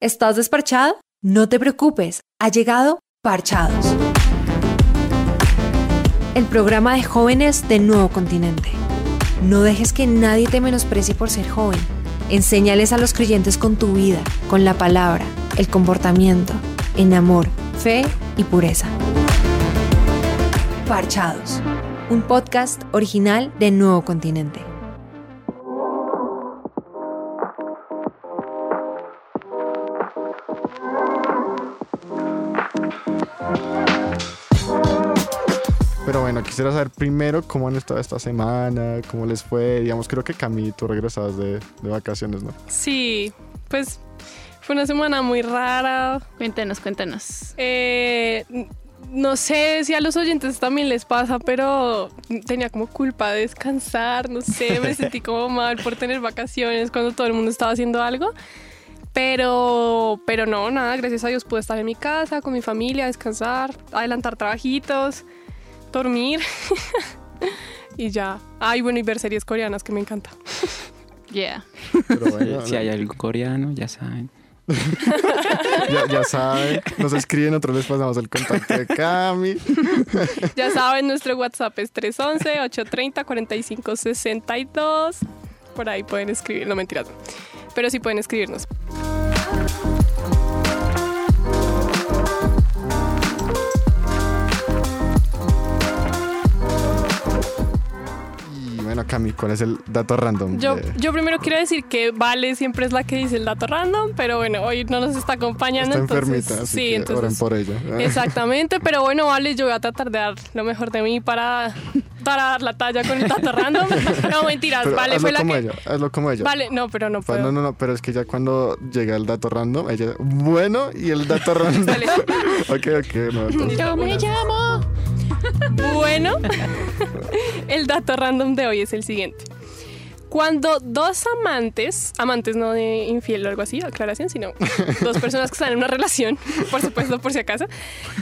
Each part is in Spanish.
¿Estás desparchado? No te preocupes, ha llegado Parchados. El programa de jóvenes de Nuevo Continente. No dejes que nadie te menosprecie por ser joven. Enséñales a los creyentes con tu vida, con la palabra, el comportamiento, en amor, fe y pureza. Parchados, un podcast original de Nuevo Continente. Bueno, quisiera saber primero cómo han estado esta semana, cómo les fue. Digamos, creo que Cami, tú regresabas de, de vacaciones, ¿no? Sí, pues fue una semana muy rara. Cuéntanos, cuéntanos. Eh, no sé si a los oyentes también les pasa, pero tenía como culpa de descansar, no sé, me sentí como mal por tener vacaciones cuando todo el mundo estaba haciendo algo. Pero, pero no, nada, gracias a Dios pude estar en mi casa, con mi familia, descansar, adelantar trabajitos, dormir y ya. Ay, bueno, y ver series coreanas que me encanta. Yeah. Pero bueno, si hay algo coreano, ya saben. ya, ya saben, nos escriben, nosotros les pasamos el contacto de Cami. Ya saben, nuestro WhatsApp es 311-830-4562. Por ahí pueden escribir, no mentiras, pero sí pueden escribirnos. Bueno, Cami, ¿cuál es el dato random? Yo, de- yo primero quiero decir que Vale siempre es la que dice el dato random, pero bueno, hoy no nos está acompañando. Está entonces, enfermita, así sí, que entonces. oren por ella. Exactamente, pero bueno, Vale, yo voy a tratar de dar lo mejor de mí para, para dar la talla con el dato random. No, mentiras, Pero Vale fue la como que. ella, hazlo como ella. Vale, no, pero no puedo. No, no, no, pero es que ya cuando llega el dato random, ella, bueno, y el dato random. Ok, ok, no, Yo me llamo. Bueno, el dato random de hoy es el siguiente. Cuando dos amantes, amantes no de infiel o algo así, aclaración, sino dos personas que están en una relación, por supuesto, por si acaso,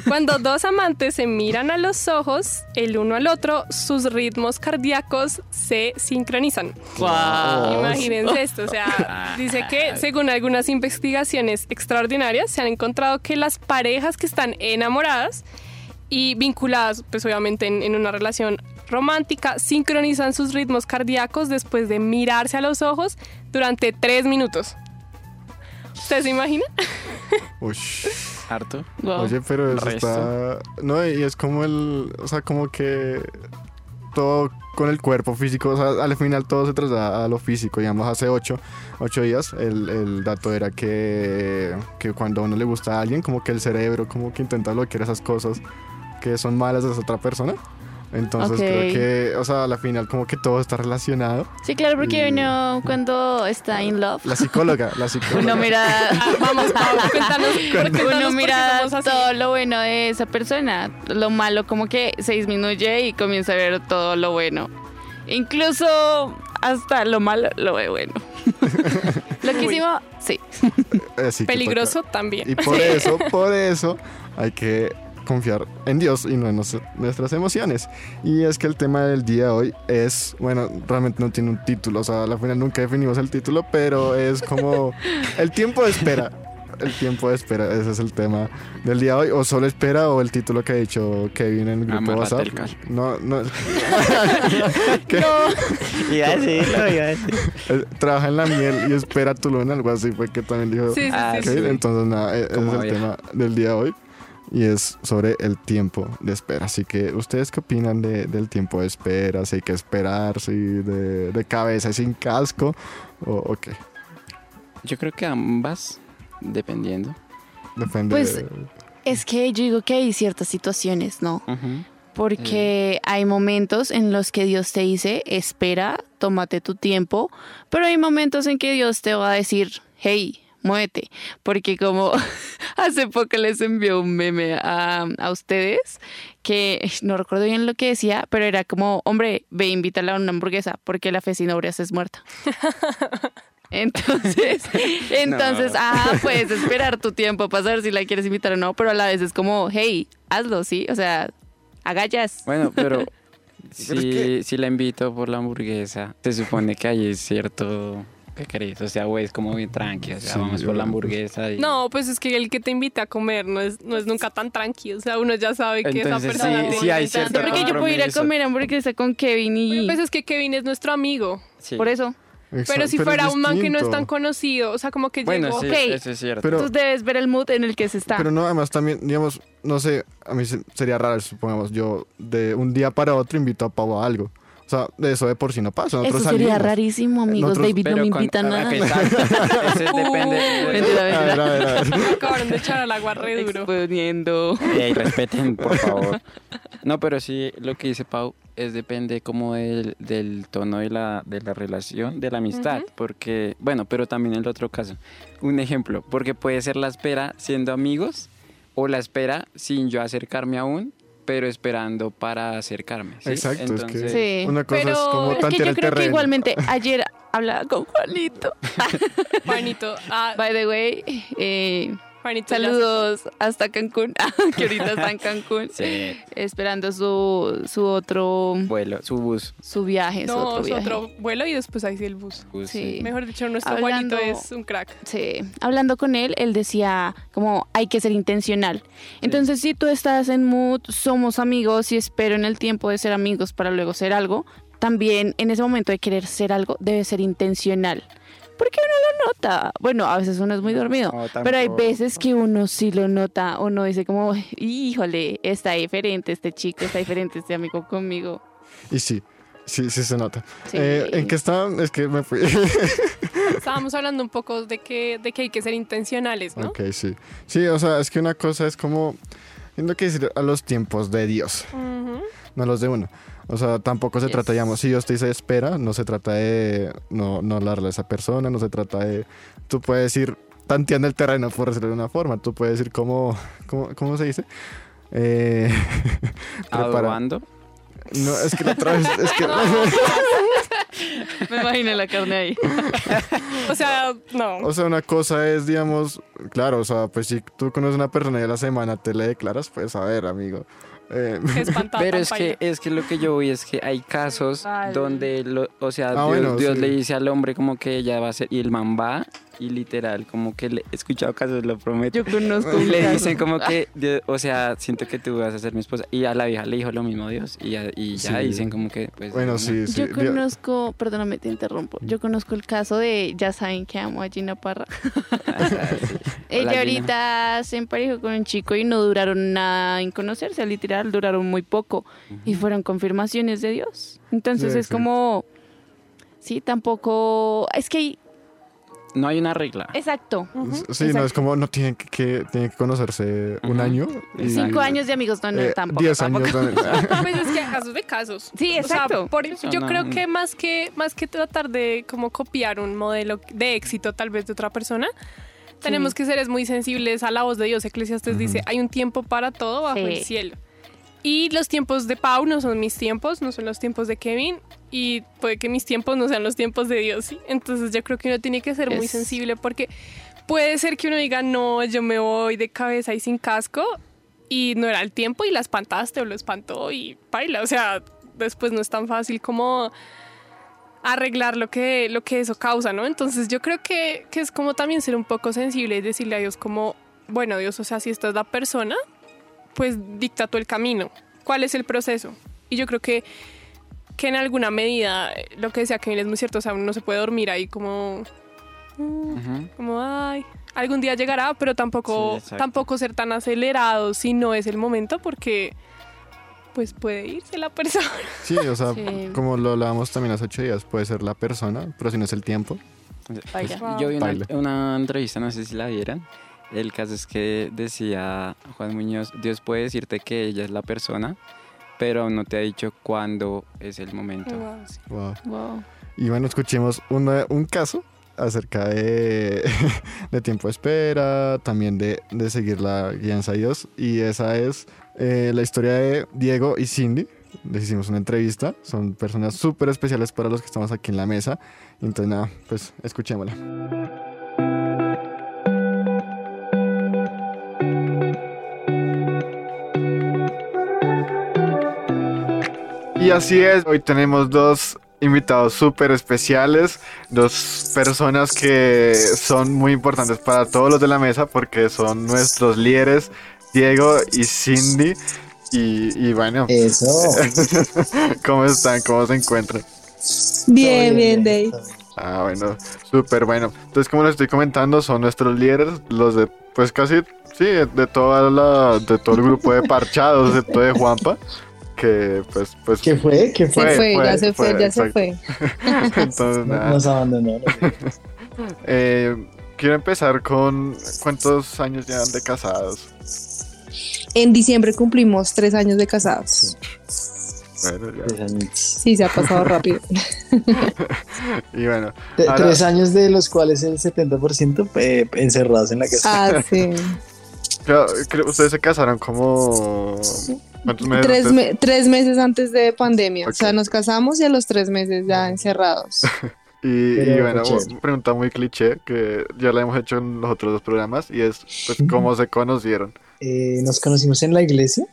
cuando dos amantes se miran a los ojos, el uno al otro, sus ritmos cardíacos se sincronizan. Imagínense esto, o sea, dice que según algunas investigaciones extraordinarias se han encontrado que las parejas que están enamoradas y vinculadas, pues obviamente en, en una relación romántica, sincronizan sus ritmos cardíacos después de mirarse a los ojos durante tres minutos. ¿Usted se imagina? Uy. Harto. Wow. Oye, pero eso Resto. está. No, y es como el. O sea, como que. Todo con el cuerpo físico. O sea, al final todo se traslada a lo físico. Digamos, hace ocho, ocho días el, el dato era que, que cuando a uno le gusta a alguien, como que el cerebro, como que intenta bloquear esas cosas que son malas de esa otra persona. Entonces Ok. creo que, o sea, a la final como que todo está relacionado. Sí, claro, porque Y- uno cuando está in love, La psicóloga, la psicóloga. uno mira, Ah, vamos, Pau, cuéntanos, cuéntanos uno mira todo lo bueno de esa persona. Lo malo como que se disminuye y comienza a ver todo lo bueno. Incluso hasta lo malo lo ve bueno. Loquísimo, sí. Eh, sí, que Peligroso también. Y por eso, por eso hay que confiar en Dios y no en nos- nuestras emociones. Y es que el tema del día de hoy es, bueno, realmente no tiene un título, o sea, a la final nunca definimos el título, pero es como el tiempo de espera. El tiempo de espera, ese es el tema del día de hoy. O solo espera o el título que ha dicho Kevin en el grupo de Amárrate WhatsApp. el cal. No, no. ¿Qué? Iba a decirlo, iba a decir. Eh, Trabaja en la miel y espera tu luna, algo así fue que también dijo Sí, sí, Ah, sí. Entonces, nada, e- ese es el vieja. tema del día de hoy. Y es sobre el tiempo de espera. Así que, ¿ustedes qué opinan de- del tiempo de espera? Si hay que esperar, si de, de cabeza y sin casco, o, o qué. Yo creo que ambas, dependiendo. Depende. Pues, de- Es que yo digo que hay ciertas situaciones, ¿no? Porque hay momentos en los que Dios te dice, espera, tómate tu tiempo, pero hay momentos en que Dios te va a decir, hey, muévete. Porque como hace poco les envió un meme a, a ustedes, que no recuerdo bien lo que decía, pero era como, hombre, ve, invítala a una hamburguesa, porque la fe sin obras es muerta. Entonces, entonces, No. ah, puedes esperar tu tiempo para saber si la quieres invitar o no, pero a la vez es como, hey, hazlo, ¿sí? O sea, agallas. Bueno, pero Pero es si, que- si la invito por la hamburguesa, se supone que hay cierto ¿Qué crees? O sea, güey, es como bien tranqui. O sea, Sí, vamos por la hamburguesa y... No, pues es que el que te invita a comer no es, no es nunca tan tranquilo. O sea, uno ya sabe que esa Entonces, persona sí, tiene sí hay esa- cierto Porque yo puedo ir a comer hamburguesa con Kevin y... Pues es que Kevin es nuestro amigo. Sí. Por eso. Pero Exacto, si es fuera un man que no es tan conocido, o sea, como que Bueno, llegó. sí, Ok. eso es cierto. Pero- Tú debes ver el mood en el que se está. Pero no, además también, digamos, no sé, a mí se- sería raro, supongamos, yo de un día para otro invito a Pau a algo. Sea, eso de por sí no pasa. Eso Nosotros sería salimos. rarísimo, amigos. Nosotros- David no me con- invita a nada. Exacto. Eso depende. Mentira, A ver, a ver, a ver. Acabaron de echar al agua re duro. Exponiendo. Ey, respeten, por favor. No, pero sí, lo que dice Pau es depende como del, del tono de la, de la relación, de la amistad. Ujú. Porque, bueno, pero también el otro caso. Un ejemplo, porque puede ser la espera siendo amigos o la espera sin yo acercarme aún, pero esperando para acercarme. ¿sí? Exacto, es que Entonces, Sí. una cosa Pero- es como Es Es que yo creo que igualmente ayer hablaba con Juanito. Juanito, ah, By the way, eh, Juanito, saludos hasta Cancún, que ahorita está en Cancún, Sí, esperando su, su otro vuelo, su bus. su viaje, sé. su No, otro es viaje. otro vuelo y después ahí sí el bus. bus, Sí. Mejor dicho, nuestro Hablando- Juanito es un crack. Sí, hablando con él, él decía como hay que ser intencional. Entonces, si tú estás en mood, somos amigos y espero en el tiempo de ser amigos para luego ser algo, también en ese momento de querer ser algo debe ser intencional. Porque uno lo nota. Bueno, a veces uno es muy dormido, No, pero hay veces que uno sí lo nota. Uno dice como, híjole, está diferente este chico, está diferente este amigo conmigo. Y sí, sí, sí se nota. Sí. Eh, ¿En qué estaban? Es que me fui. Estábamos hablando un poco de que, de que hay que ser intencionales, ¿no? ok, sí. Sí, o sea, es que una cosa es como... Tengo que decir a los tiempos de Dios, no los de uno. O sea, tampoco se Yes. trata, digamos, si Dios te dice espera, no se trata de no, no hablarle a esa persona, no se trata de... Tú puedes ir tanteando el terreno, por decirlo de una forma. Tú puedes ir como... ¿Cómo, cómo se dice? Eh, Adobando. No, es que la otra vez... Es que, Me imagino la carne ahí. O sea, no. O sea, una cosa es, digamos, claro, o sea, pues si tú conoces a una persona y a la semana te le declaras, pues a ver, amigo. Eh, Pero es que, es que lo que yo voy es que hay casos donde, lo- o sea, Ah, Dios, bueno, Dios sí. le dice al hombre como que ella va a ser, y el man va, y literal, como que le, he escuchado casos, lo prometo. Yo conozco y le dicen como que, Dios- o sea, siento que tú vas a ser mi esposa. Y a la vieja le dijo lo mismo Dios. Y ya, y ya Sí. dicen como que, pues. bueno, no. sí, sí. Yo conozco, perdóname, te interrumpo. Yo conozco el caso de, ya saben que amo a Gina Parra. Ella Hola, ahorita se emparejó con un chico y no duraron nada en conocerse, literal, duraron muy poco. Y fueron confirmaciones de Dios. Entonces Sí, es sí. como, sí, tampoco, es que, hay- No hay una regla. exacto, Sí, no, es como no tienen que, que- tienen que conocerse un año. y- cinco años de amigos, no, no, eh, tampoco. diez tampoco. años. ¿no? Pues es que hay casos de casos. Sí, O sea, exacto. por- Eso yo no- creo que más que más que tratar de como copiar un modelo de éxito tal vez de otra persona, tenemos que ser muy sensibles a la voz de Dios. Eclesiastes dice, hay un tiempo para todo bajo Sí. el cielo. Y los tiempos de Pau no son mis tiempos, no son los tiempos de Kevin. Y puede que mis tiempos no sean los tiempos de Dios. ¿sí? Entonces yo creo que uno tiene que ser muy Es- sensible porque puede ser que uno diga, no, yo me voy de cabeza y sin casco. Y no era el tiempo y la espantaste o lo espantó y baila. O sea, después no es tan fácil como arreglar lo que, lo que eso causa, ¿no? Entonces yo creo que, que es como también ser un poco sensible y decirle a Dios como, bueno Dios, o sea, si esta es la persona, pues dicta tú el camino. ¿Cuál es el proceso? Y yo creo que, que en alguna medida, eh, lo que decía Kevin es muy cierto, o sea, uno no se puede dormir ahí como, mm, Ujú. como, ay, algún día llegará, pero tampoco, Sí, tampoco ser tan acelerados si no es el momento, porque pues puede irse la persona. Sí, o sea, Sí. como lo hablábamos también hace ocho días, puede ser la persona, pero si no es el tiempo. Vaya. Wow. Yo vi una, una entrevista, no sé si la vieran. El caso es que decía Juan Muñoz, Dios puede decirte que ella es la persona, pero no te ha dicho cuándo es el momento. Wow. Wow. Y bueno, escuchemos una- un caso acerca de, de tiempo de espera, también de, de seguir la guianza de Dios. Y esa es eh, la historia de Diego y Cindy. Les hicimos una entrevista. Son personas súper especiales para los que estamos aquí en la mesa. Entonces, nada, pues escuchémosla. Y así es, hoy tenemos dos invitados súper especiales, dos personas que son muy importantes para todos los de la mesa porque son nuestros líderes, Diego y Cindy. Y, y bueno, Eso. ¿cómo están? ¿Cómo se encuentran? Bien, bien, Dave. Ah, bueno, súper bueno. Entonces, como les estoy comentando, son nuestros líderes, los de, pues casi, sí, de toda la, de todo el grupo de parchados, de todo de Juanpa, que pues, pues, ¿Qué fue? ¿Qué Se fue? fue, fue, ya se fue, fue, ya se fue. entonces, nada. Nos abandonó. ¿no? Eh, quiero empezar con cuántos años llevan de casados. En diciembre cumplimos tres años de casados. Bueno, ya. Sí, se ha pasado rápido. Y bueno, Ahora- Tres años de los cuales el 70% eh, encerrados en la casa. Ah, sí. creo, creo- ustedes se casaron como ¿cuántos meses Tres, antes? me- tres meses antes de pandemia. O sea, nos casamos y a los tres meses ya encerrados. Y, bueno, una pregunta muy cliché que ya la hemos hecho en los otros dos programas y es pues cómo se conocieron. Eh, nos conocimos en la iglesia.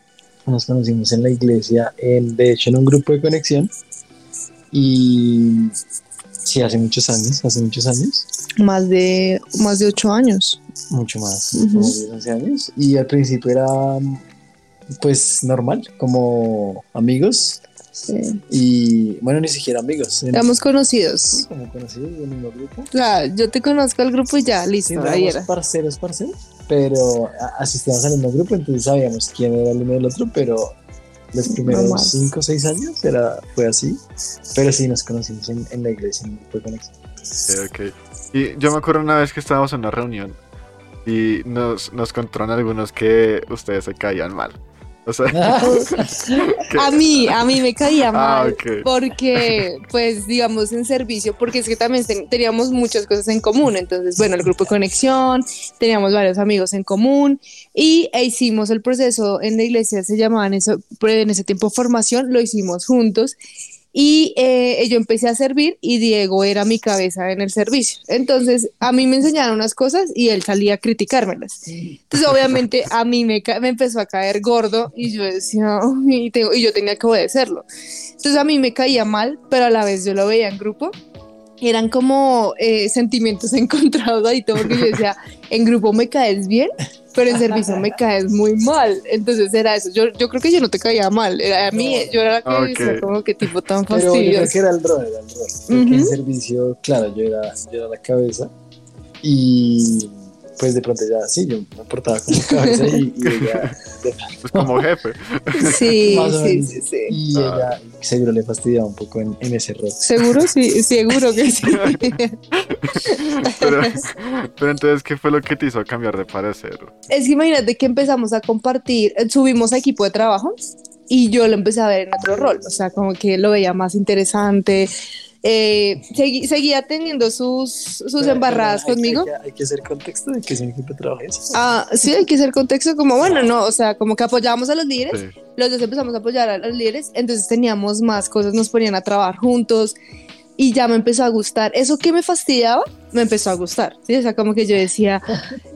Nos conocimos en la iglesia, en, de hecho, en un grupo de conexión. Y sí, hace muchos años, hace muchos años, Más de, más de ocho años. mucho más, Ujú. como 10, 11 años. Y al principio era, pues, normal, como amigos. Sí. Y bueno, ni siquiera amigos. Éramos conocidos. como conocidos del mismo grupo. O sea, yo te conozco al grupo y ya, Sí, listo, no ahí era. parceros, parceros, pero a- asistíamos al mismo grupo, entonces sabíamos quién era el uno del otro, pero los primeros Normal. 5 o 6 años era, fue así, pero sí nos conocimos en, en la iglesia, en un grupo de conexión. Ok, ok. Y yo me acuerdo una vez que estábamos en una reunión y nos, nos contaron algunos que ustedes se caían mal. O sea, que- A mí, a mí me caía Ah, mal. Porque, pues, digamos, en servicio, porque es que también ten- teníamos muchas cosas en común. Entonces, bueno, el grupo de conexión, teníamos varios amigos en común y e hicimos el proceso en la iglesia, se llamaban eso, en ese tiempo formación, lo hicimos juntos. Y eh, yo empecé a servir y Diego era mi cabeza en el servicio. Entonces, a mí me enseñaron unas cosas y él salía a criticármelas. Entonces, obviamente, a mí me, me empezó a caer gordo y yo decía, y, tengo- y yo tenía que obedecerlo. Entonces, a mí me caía mal, pero a la vez yo lo veía en grupo. Eran como eh, sentimientos encontrados ahí, todo porque yo decía, en grupo me caes bien, pero en servicio me caes muy mal. Entonces era eso. Yo, yo creo que yo no te caía mal. Era a mí, yo era la que Ok. decía como que tipo tan Pero yo creo fastidioso. que era el rol, era el rol, porque Ujú. en servicio, claro, yo era, yo era la cabeza y pues de pronto ya, sí, yo me portaba como cabeza y, y ella, pues como jefe. Sí, sí, sí, sí. y ella seguro le fastidiaba un poco en, en ese rol. Seguro, sí, seguro que sí. Pero, pero entonces, ¿qué fue lo que te hizo cambiar de parecer? Es que imagínate que empezamos a compartir, eh, subimos a equipo de trabajo y yo lo empecé a ver en otro rol, o sea, como que lo veía más interesante. Eh, segui- seguía teniendo sus, sus Pero- embarradas hay- conmigo. Hay, que- hay que hacer contexto de que es un equipo de trabajo. eso. Ah, sí, hay que hacer contexto como, bueno, no, o sea, como que apoyábamos a los líderes, Sí. los dos empezamos a apoyar a los líderes, entonces teníamos más cosas, nos ponían a trabajar juntos y ya me empezó a gustar. Eso que me fastidiaba, me empezó a gustar, ¿sí? O sea, como que yo decía,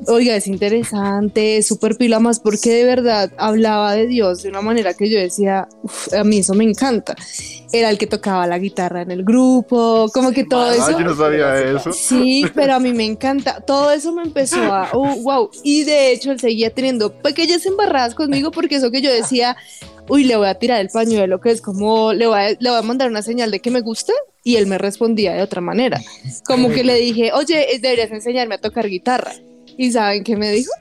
oiga, es interesante, es súper pila más, porque de verdad hablaba de Dios de una manera que yo decía, "Uf, a mí eso me encanta. Era el que tocaba la guitarra en el grupo, como que todo Ah, eso. yo no sabía eso. Sí, pero a mí me encanta. Todo eso me empezó a, oh, wow. Y de hecho, él seguía teniendo pequeñas embarradas conmigo porque eso que yo decía, uy, le voy a tirar el pañuelo, que es como, le voy a, le voy a mandar una señal de que me gusta. Y él me respondía de otra manera. Como que le dije, oye, eh, deberías enseñarme a tocar guitarra. ¿Y saben qué me dijo?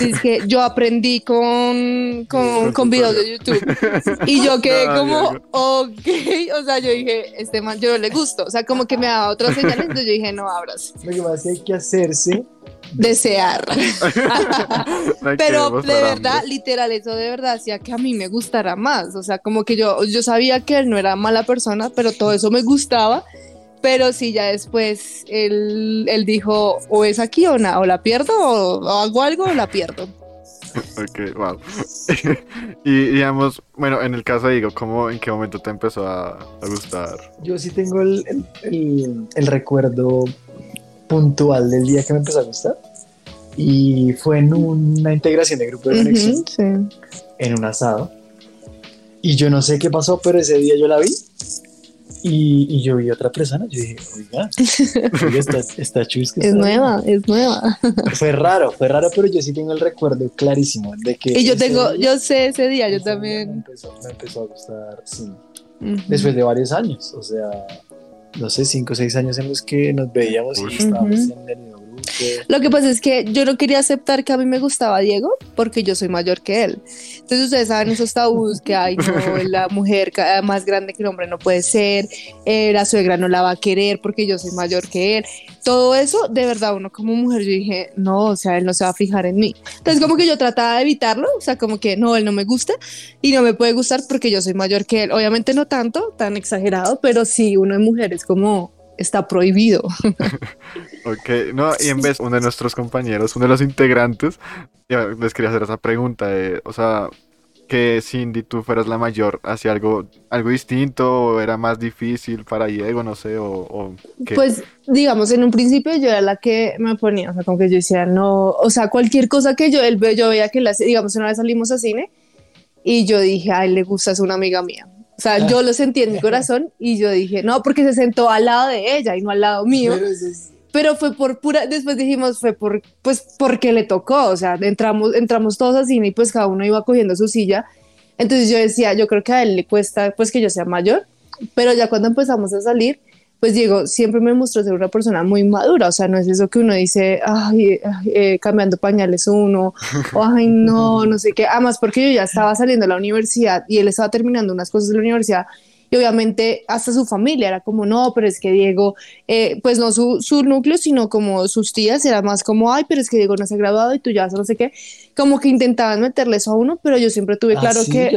Es que yo aprendí con, con, con videos de YouTube. Y yo quedé como, ok. O sea, yo dije, este man, yo no le gusto. O sea, como que me daba otras señales. Entonces yo dije, no abras. Lo que pasa es que hay que hacerse. Desear. No Pero de verdad, hambre. literal, eso de verdad hacía que a mí me gustara más. O sea, como que yo, yo sabía que él no era mala persona, pero todo eso me gustaba. Pero sí, ya después él, él dijo, o es aquí o nada, o la pierdo, o, o hago algo o la pierdo. Ok, wow. y digamos, bueno, en el caso de Diego, ¿cómo, ¿en qué momento te empezó a, a gustar? Yo sí tengo el, el- el- el recuerdo puntual del día que me empezó a gustar. Y fue en una integración de grupo de conexión, Ujú, sí. en un asado. Y yo no sé qué pasó, pero ese día yo la vi. Y, y yo vi a otra persona, yo dije, oiga, oiga está, está chusca. Es está nueva, es nueva. bien". Fue raro, fue raro, pero yo sí tengo el recuerdo clarísimo de que. Y yo tengo, día- yo sé ese día, yo día Me también. empezó, me empezó a gustar, sí. Después de varios años, o sea, no sé, cinco o seis años en los que nos veíamos y estábamos en el. Lo que pasa es que yo no quería aceptar que a mí me gustaba Diego porque yo soy mayor que él. Entonces ustedes saben esos tabús que hay, no, la mujer ca- más grande que el hombre no puede ser, eh, la suegra no la va a querer porque yo soy mayor que él. Todo eso, de verdad, uno como mujer, yo dije, no, o sea, él no se va a fijar en mí. Entonces como que yo trataba de evitarlo, o sea, como que no, él no me gusta y no me puede gustar porque yo soy mayor que él. Obviamente no tanto, tan exagerado, pero sí, uno de mujeres como está prohibido. Ok, no, y en vez uno de nuestros compañeros, uno de los integrantes, les quería hacer esa pregunta, o sea, que Cindy, tú fueras la mayor, ¿hacía algo, algo distinto o era más difícil para Diego, no sé, o, o qué? Pues, digamos, en un principio yo era la que me ponía, o sea, como que yo decía, no, o sea, cualquier cosa que yo, él, yo veía que, la, digamos, una vez salimos a cine y yo dije, a él le gusta, es una amiga mía. O sea, yo lo sentí en mi corazón y yo dije, no, porque se sentó al lado de ella y no al lado mío. Pero es- Pero fue por pura, después dijimos, fue por, pues porque le tocó, o sea, entramos, entramos todos a cine y pues cada uno iba cogiendo su silla. Entonces yo decía, yo creo que a él le cuesta pues que yo sea mayor, pero ya cuando empezamos a salir, pues Diego siempre me mostró ser una persona muy madura, o sea, no es eso que uno dice, ay, ay, eh, cambiando pañales uno, o ay, no, no sé qué, además porque yo ya estaba saliendo de la universidad y él estaba terminando unas cosas de la universidad y obviamente hasta su familia era como, no, pero es que Diego, eh, pues no su, su núcleo, sino como sus tías, era más como, ay, pero es que Diego no se ha graduado y tú ya no sé qué, como que intentaban meterle eso a uno, pero yo siempre tuve Ah, claro sí, que...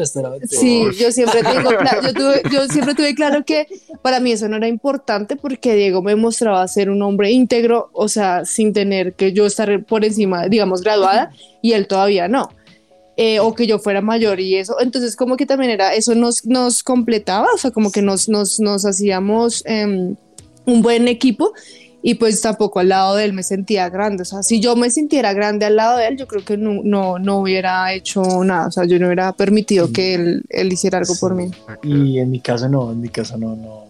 Sí, yo siempre tengo yo, tuve- yo siempre tuve claro que para mí eso no era importante porque Diego me mostraba ser un hombre íntegro, o sea, sin tener que yo estar por encima, digamos, graduada y él todavía no. Eh, o que yo fuera mayor y eso, entonces como que también era, eso nos, nos completaba, o sea, como que nos, nos, nos hacíamos em, un buen equipo y pues tampoco al lado de él me sentía grande, o sea, si yo me sintiera grande al lado de él, yo creo que no, no, no hubiera hecho nada, o sea, yo no hubiera permitido Sí. que él, él hiciera algo por mí. Ok. Y en mi caso no, en mi caso no, no.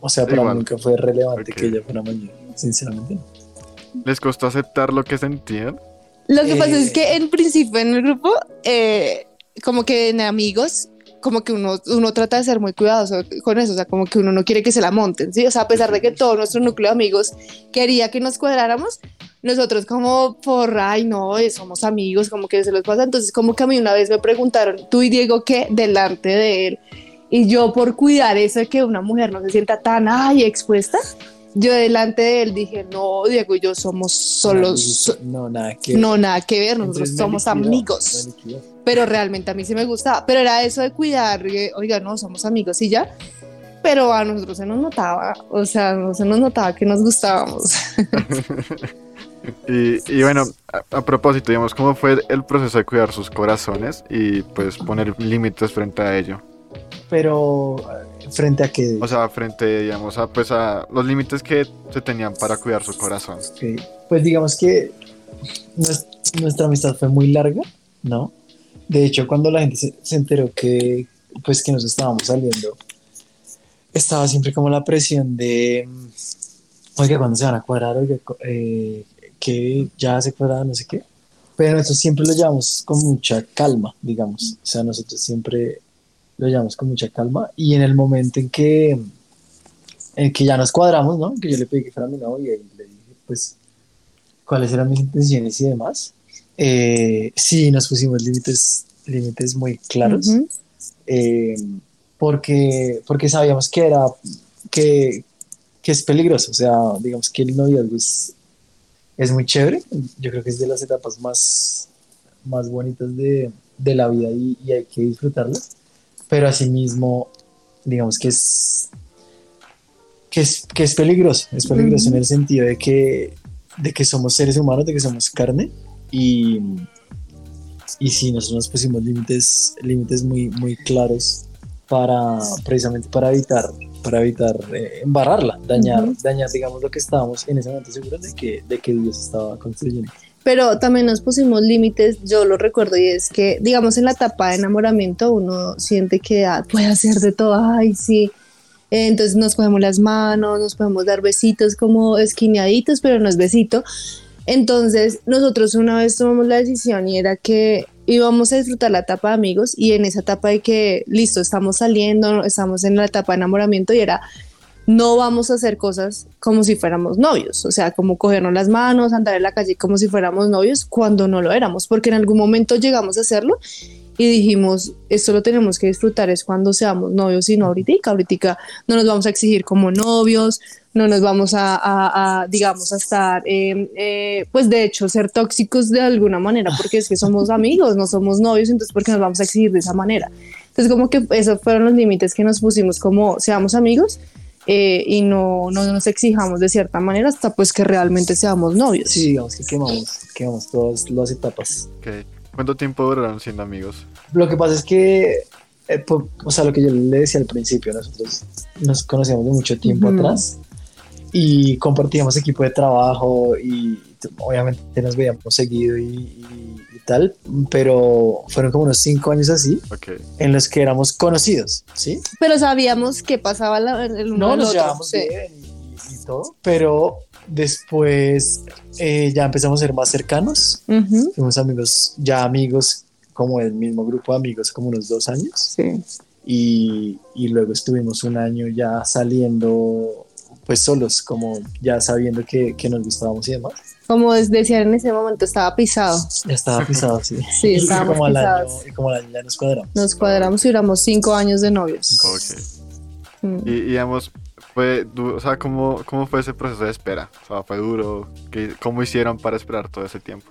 O sea, para Igual. mí nunca fue relevante que ella fuera mayor, sinceramente. no. ¿Les costó aceptar lo que sentían? Lo que pasa Eh. es que en principio en el grupo, eh, como que en amigos, como que uno, uno trata de ser muy cuidadoso con eso, o sea, como que uno no quiere que se la monten, ¿sí? O sea, a pesar de que todo nuestro núcleo de amigos quería que nos cuadráramos, nosotros como por, ay, no, eh, somos amigos, como que se los pasa, entonces como que a mí una vez me preguntaron, tú y Diego, ¿qué? Delante de él, y yo por cuidar eso de que una mujer no se sienta tan, ay, expuesta, yo delante de él dije, no, Diego y yo somos solo, so- No, nada que no, nada que ver, nosotros Entonces, somos liquidó, amigos. Pero realmente a mí sí me gustaba. Pero era eso de cuidar, eh, oiga, no, somos amigos y ya. Pero a nosotros se nos notaba, o sea, no se nos notaba que nos gustábamos. Y, y bueno, a, a propósito, digamos, ¿cómo fue el proceso de cuidar sus corazones y pues poner límites frente a ello? Pero eh, frente a que O sea, frente, digamos, a, pues a los límites que se tenían para cuidar su corazón. Pues digamos que nues- nuestra amistad fue muy larga, ¿no? De hecho, cuando la gente se, se enteró que, pues, que nos estábamos saliendo, estaba siempre como la presión de, mm, oiga, ¿cuándo se van a cuadrar? Oiga, eh, que ya se cuadraron, no sé qué. Pero nosotros siempre lo llevamos con mucha calma, digamos. O sea, nosotros siempre lo llevamos con mucha calma y en el momento en que, en que ya nos cuadramos, ¿no? Que yo le pedí que fuera mi novia y le dije, pues, cuáles eran mis intenciones y demás. Eh, sí, nos pusimos límites, límites muy claros, eh, porque, porque sabíamos que era, que, que es peligroso, o sea, digamos que el noviazgo es, es muy chévere, yo creo que es de las etapas más, más bonitas de, de la vida y, y hay que disfrutarlas, pero asimismo, digamos que es, que es, que es peligroso, es peligroso en el sentido de que, de que somos seres humanos, de que somos carne y, y sí, nosotros nos pusimos límites, límites muy, muy claros para, precisamente para evitar, para evitar eh, embarrarla, dañar, dañar, digamos, lo que estábamos en ese momento seguros de que, de que Dios estaba construyendo. Pero también nos pusimos límites, yo lo recuerdo, y es que, digamos, en la etapa de enamoramiento uno siente que ah, puede hacer de todo, ay, sí, Eh, entonces nos cogemos las manos, nos podemos dar besitos como esquineaditos, pero no es besito. Entonces nosotros una vez tomamos la decisión y era que íbamos a disfrutar la etapa de amigos y en esa etapa de que, listo, estamos saliendo, estamos en la etapa de enamoramiento y era, no vamos a hacer cosas como si fuéramos novios, o sea, como cogernos las manos, andar en la calle como si fuéramos novios cuando no lo éramos, porque en algún momento llegamos a hacerlo y dijimos, esto lo tenemos que disfrutar es cuando seamos novios y no ahorita, ahorita no nos vamos a exigir como novios, no nos vamos a, a- a, digamos, a estar, eh, eh, pues de hecho, ser tóxicos de alguna manera, porque es que somos amigos, no somos novios, entonces, ¿por qué nos vamos a exigir de esa manera? Entonces, como que esos fueron los límites que nos pusimos, como seamos amigos eh, y no, no nos exijamos de cierta manera hasta pues que realmente seamos novios. Sí, digamos que quemamos, quemamos todas las etapas. Ok. ¿Cuánto tiempo duraron siendo amigos? Lo que pasa es que, eh, po- o sea, lo que yo le decía al principio, nosotros nos conocíamos de mucho tiempo Ujú. atrás y compartíamos equipo de trabajo y obviamente nos veíamos seguido y- y tal, pero fueron como unos cinco años así en los que éramos conocidos, ¿sí? Pero sabíamos qué pasaba la- el uno No nos otro. llevábamos sí. bien y, y todo, pero después eh, ya empezamos a ser más cercanos, fuimos amigos, ya amigos como el mismo grupo de amigos, como unos dos años. sí. y, y luego estuvimos un año ya saliendo pues solos, como ya sabiendo que, que nos gustábamos y demás. Como decían en ese momento, estaba pisado. Estaba pisado, sí. Sí, estábamos como al año, pisados. y como al año ya nos cuadramos. Nos cuadramos y duramos cinco años de novios. Ok. Mm. Y, y, digamos, fue du- o sea, ¿cómo, ¿cómo fue ese proceso de espera? O sea, ¿fue duro? ¿Qué, ¿Cómo hicieron para esperar todo ese tiempo?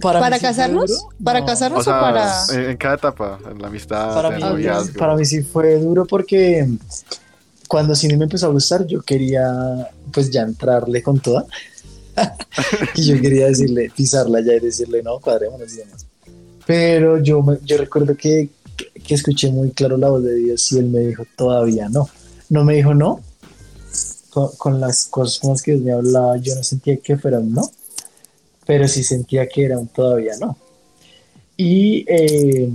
¿Para, ¿Para mí sí fue casarnos? duro? ¿Para No. casarnos? O sea, para- en, en cada etapa, en la amistad, Para en mí, el noviazgo. para mí sí fue duro porque cuando Cine me empezó a gustar, yo quería pues ya entrarle con toda. y yo quería decirle, pisarla ya y decirle, no, cuadrémonos y demás. Pero yo, yo recuerdo que, que escuché muy claro la voz de Dios y él me dijo, todavía no. No me dijo no. Con, con las cosas con las que Dios me hablaba, yo no sentía que fuera un no, pero sí sentía que era un todavía no. Y eh,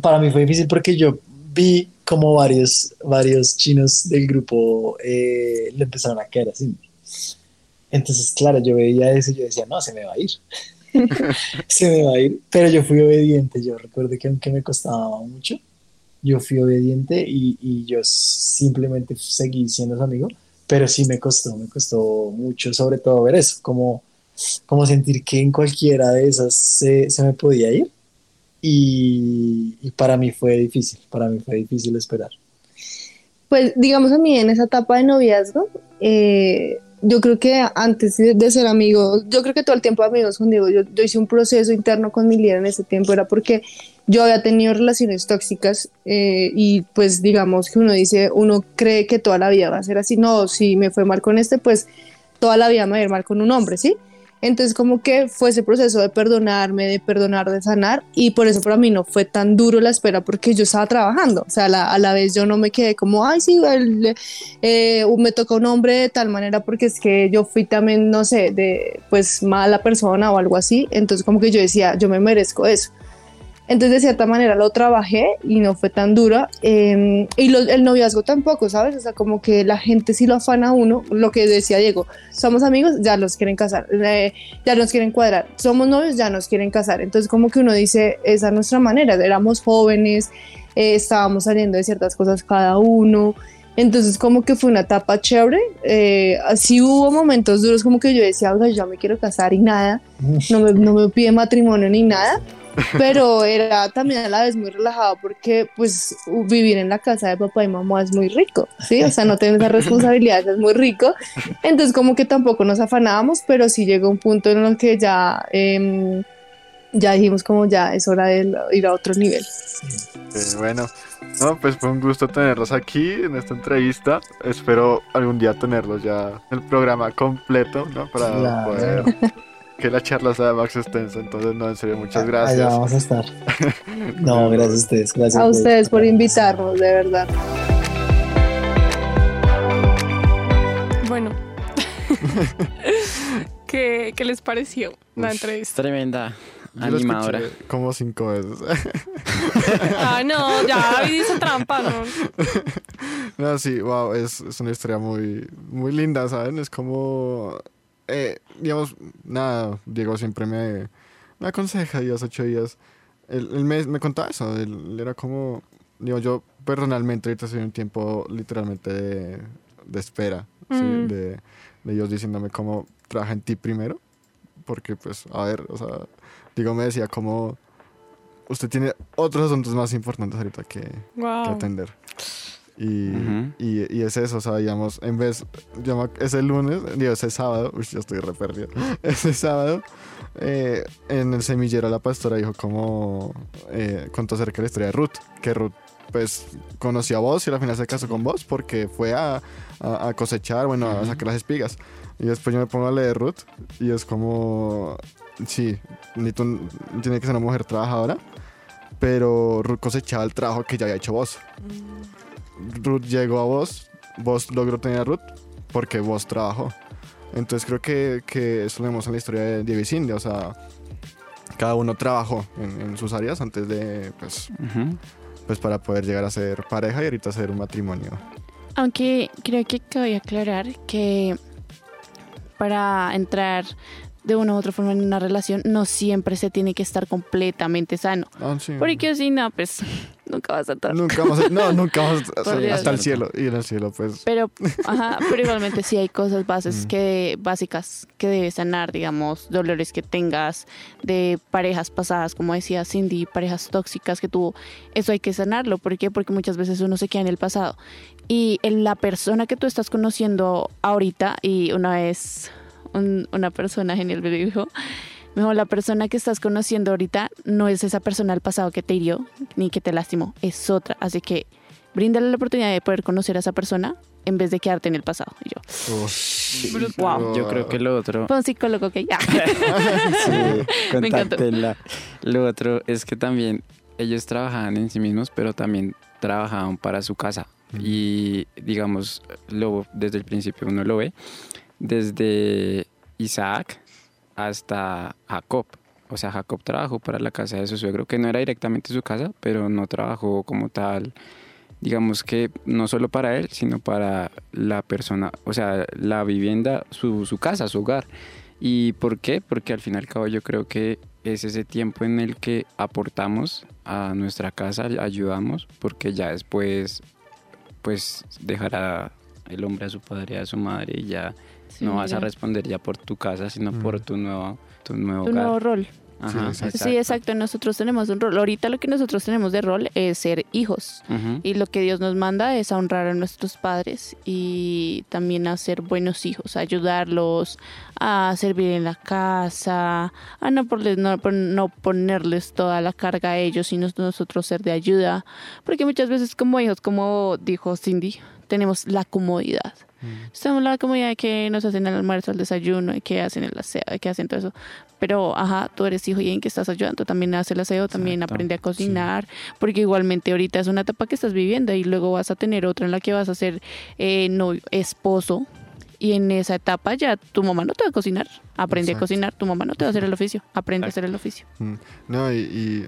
para mí fue difícil porque yo vi como varios, varios chinos del grupo eh, le empezaron a caer así. Entonces, claro, yo veía eso y yo decía, no, se me va a ir. se me va a ir. Pero yo fui obediente. Yo recuerdo que aunque me costaba mucho, yo fui obediente y, y yo simplemente seguí siendo su amigo. Pero sí me costó, me costó mucho, sobre todo ver eso, como, como sentir que en cualquiera de esas se, se me podía ir. Y, y para mí fue difícil, para mí fue difícil esperar. Pues digamos a mí en esa etapa de noviazgo, eh, yo creo que antes de, ser amigo, yo creo que todo el tiempo amigos con Diego, yo, yo hice un proceso interno con mi líder en ese tiempo, era porque yo había tenido relaciones tóxicas eh, y pues digamos que uno dice, uno cree que toda la vida va a ser así, no, si me fue mal con este, pues toda la vida me va a ir mal con un hombre, ¿sí? Entonces como que fue ese proceso de perdonarme, de perdonar, de sanar y por eso para mí no fue tan duro la espera porque yo estaba trabajando, o sea, a la, a la vez yo no me quedé como, ay, sí, eh, me tocó un hombre de tal manera porque es que yo fui también, no sé, de pues mala persona o algo así, entonces como que yo decía, yo me merezco eso. Entonces, de cierta manera lo trabajé y no fue tan dura. eh, y lo- el noviazgo tampoco, ¿sabes? O sea, como que la gente sí lo afana a uno, lo que decía Diego, somos amigos, ya los quieren casar, eh, ya nos quieren cuadrar, somos novios, ya nos quieren casar. Entonces, como que uno dice, esa es nuestra manera, éramos jóvenes, eh, estábamos saliendo de ciertas cosas cada uno. Entonces, como que fue una etapa chévere. Eh, así hubo momentos duros, como que yo decía, oiga, yo me quiero casar y nada, no me, no me pide matrimonio ni nada pero era también a la vez muy relajado porque pues vivir en la casa de papá y mamá es muy rico, ¿sí? O sea, no tener esas responsabilidades es muy rico. Entonces como que tampoco nos afanábamos, pero sí llegó un punto en el que ya, em, ya dijimos como ya es hora de ir a otro nivel. Eh, bueno, no, pues fue un gusto tenerlos aquí en esta entrevista. Espero algún día tenerlos ya el programa completo, ¿no? Para Claro. poder que la charla sea más extensa. Entonces, no, en serio, muchas Allá gracias. vamos a estar. No, gracias a ustedes. Gracias A ustedes por invitarnos, de verdad. Bueno. ¿Qué, ¿Qué les pareció la Uf. entrevista? Tremenda Yo animadora. como cinco veces. Ah, no, ya David hizo trampa, ¿no? No, sí, wow, es, es una historia muy, muy linda, ¿saben? Es como, eh, digamos, nada, Diego siempre me, me aconseja días, ocho días. Él, él me, me contaba eso, él, era como, digo, yo personalmente ahorita estoy en un tiempo literalmente de, de espera, ¿sí? Mm. de, de ellos diciéndome cómo trabaja en ti primero, porque pues, a ver, o sea, Diego me decía como, usted tiene otros asuntos más importantes ahorita que, que Wow. atender. Y, Ujú. y, y es eso, o sea, digamos, en vez, me- ese lunes, digo, ese sábado, uy, ya estoy re perdido. Ese sábado, eh, en el semillero la pastora dijo como, eh, contó acerca de la historia de Ruth, que Ruth, pues, conoció a vos y al final se casó con vos porque fue a, a- a cosechar, bueno, a Ujú. sacar las espigas. Y después yo me pongo a leer Ruth y es como, sí, ni tú, tiene que ser una mujer trabajadora, pero Ruth cosechaba el trabajo que ya había hecho vos. Ruth llegó a vos, vos logró tener a Ruth porque vos trabajó. Entonces creo que, que eso lo vemos en la historia de Diego y Cindy, o sea, cada uno trabajó en, en sus áreas antes de, pues, pues para poder llegar a ser pareja y ahorita ser un matrimonio. Aunque creo que cabe aclarar que para entrar de una u otra forma en una relación no siempre se tiene que estar completamente sano. Ah, sí. Porque si no, pues nunca vas a estar. Nunca vamos a, no, nunca vamos a- Dios. hasta el cielo. Y en el cielo, pues, Pero, ajá, pero igualmente sí hay cosas bases Mm. que, básicas que debes sanar, digamos, dolores que tengas de parejas pasadas, como decía Cindy, parejas tóxicas que tuvo. Eso hay que sanarlo. ¿Por qué? Porque muchas veces uno se queda en el pasado. Y en la persona que tú estás conociendo ahorita, y una vez un- una persona genial me dijo, mejor la persona que estás conociendo ahorita no es esa persona del pasado que te hirió ni que te lastimó, es otra. Así que bríndale la oportunidad de poder conocer a esa persona en vez de quedarte en el pasado. Y yo, uf. wow. Yo creo que lo otro. Fue un psicólogo que ya. Sí, Me encantó. Lo otro es que también ellos trabajaban en sí mismos, pero también trabajaban para su casa. Y digamos, lo, desde el principio uno lo ve, desde Isaac hasta Jacob. O sea, Jacob trabajó para la casa de su suegro, que no era directamente su casa, pero no trabajó como tal, digamos que no solo para él, sino para la persona, o sea, la vivienda, su, su casa, su hogar. ¿Y por qué? Porque al fin y al cabo yo creo que es ese tiempo en el que aportamos a nuestra casa, ayudamos, porque ya después pues dejará el hombre a su padre a su madre y ya Sí, no vas a responder ya por tu casa, sino por Mm. tu nuevo, tu nuevo Tu hogar. nuevo rol. Ajá, Sí, Sí, exacto. Nosotros tenemos un rol. Ahorita lo que nosotros tenemos de rol es ser hijos. Y lo que Dios nos manda es a honrar a nuestros padres y también a ser buenos hijos, a ayudarlos, a servir en la casa, a no, ponerles, no, pon- no ponerles toda la carga a ellos, sino nosotros ser de ayuda. Porque muchas veces como hijos, como dijo Cindy, tenemos la comodidad. Estamos en la comodidad de que nos hacen el almuerzo, el desayuno, de que hacen el aseo, que hacen todo eso. Pero, ajá, tú eres hijo y en que estás ayudando, también hace el aseo, también Exacto, aprende a cocinar, porque igualmente ahorita es una etapa que estás viviendo y luego vas a tener otra en la que vas a ser eh, novio, esposo. Y en esa etapa ya tu mamá no te va a cocinar, aprende a Exacto. cocinar, tu mamá no te va a hacer el oficio, aprende a hacer el oficio. Mm, No, y, y,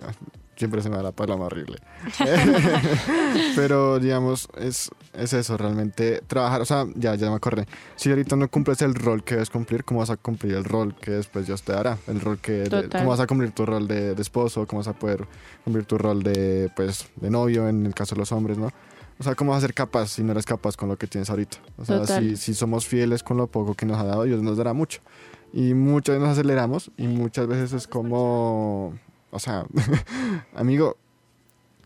siempre se me da la palabra horrible. Pero, digamos, es, es eso, realmente trabajar, o sea, ya, ya me acordé. Si ahorita no cumples el rol que debes cumplir, ¿cómo vas a cumplir el rol que después Dios te dará? El rol que, de-. ¿cómo vas a cumplir tu rol de, de esposo? ¿Cómo vas a poder cumplir tu rol de, pues, de novio en el caso de los hombres, no? O sea, ¿cómo vas a ser capaz si no eres capaz con lo que tienes ahorita? O sea, si, si somos fieles con lo poco que nos ha dado, Dios nos dará mucho. Y muchas veces nos aceleramos y muchas veces es como, o sea, amigo,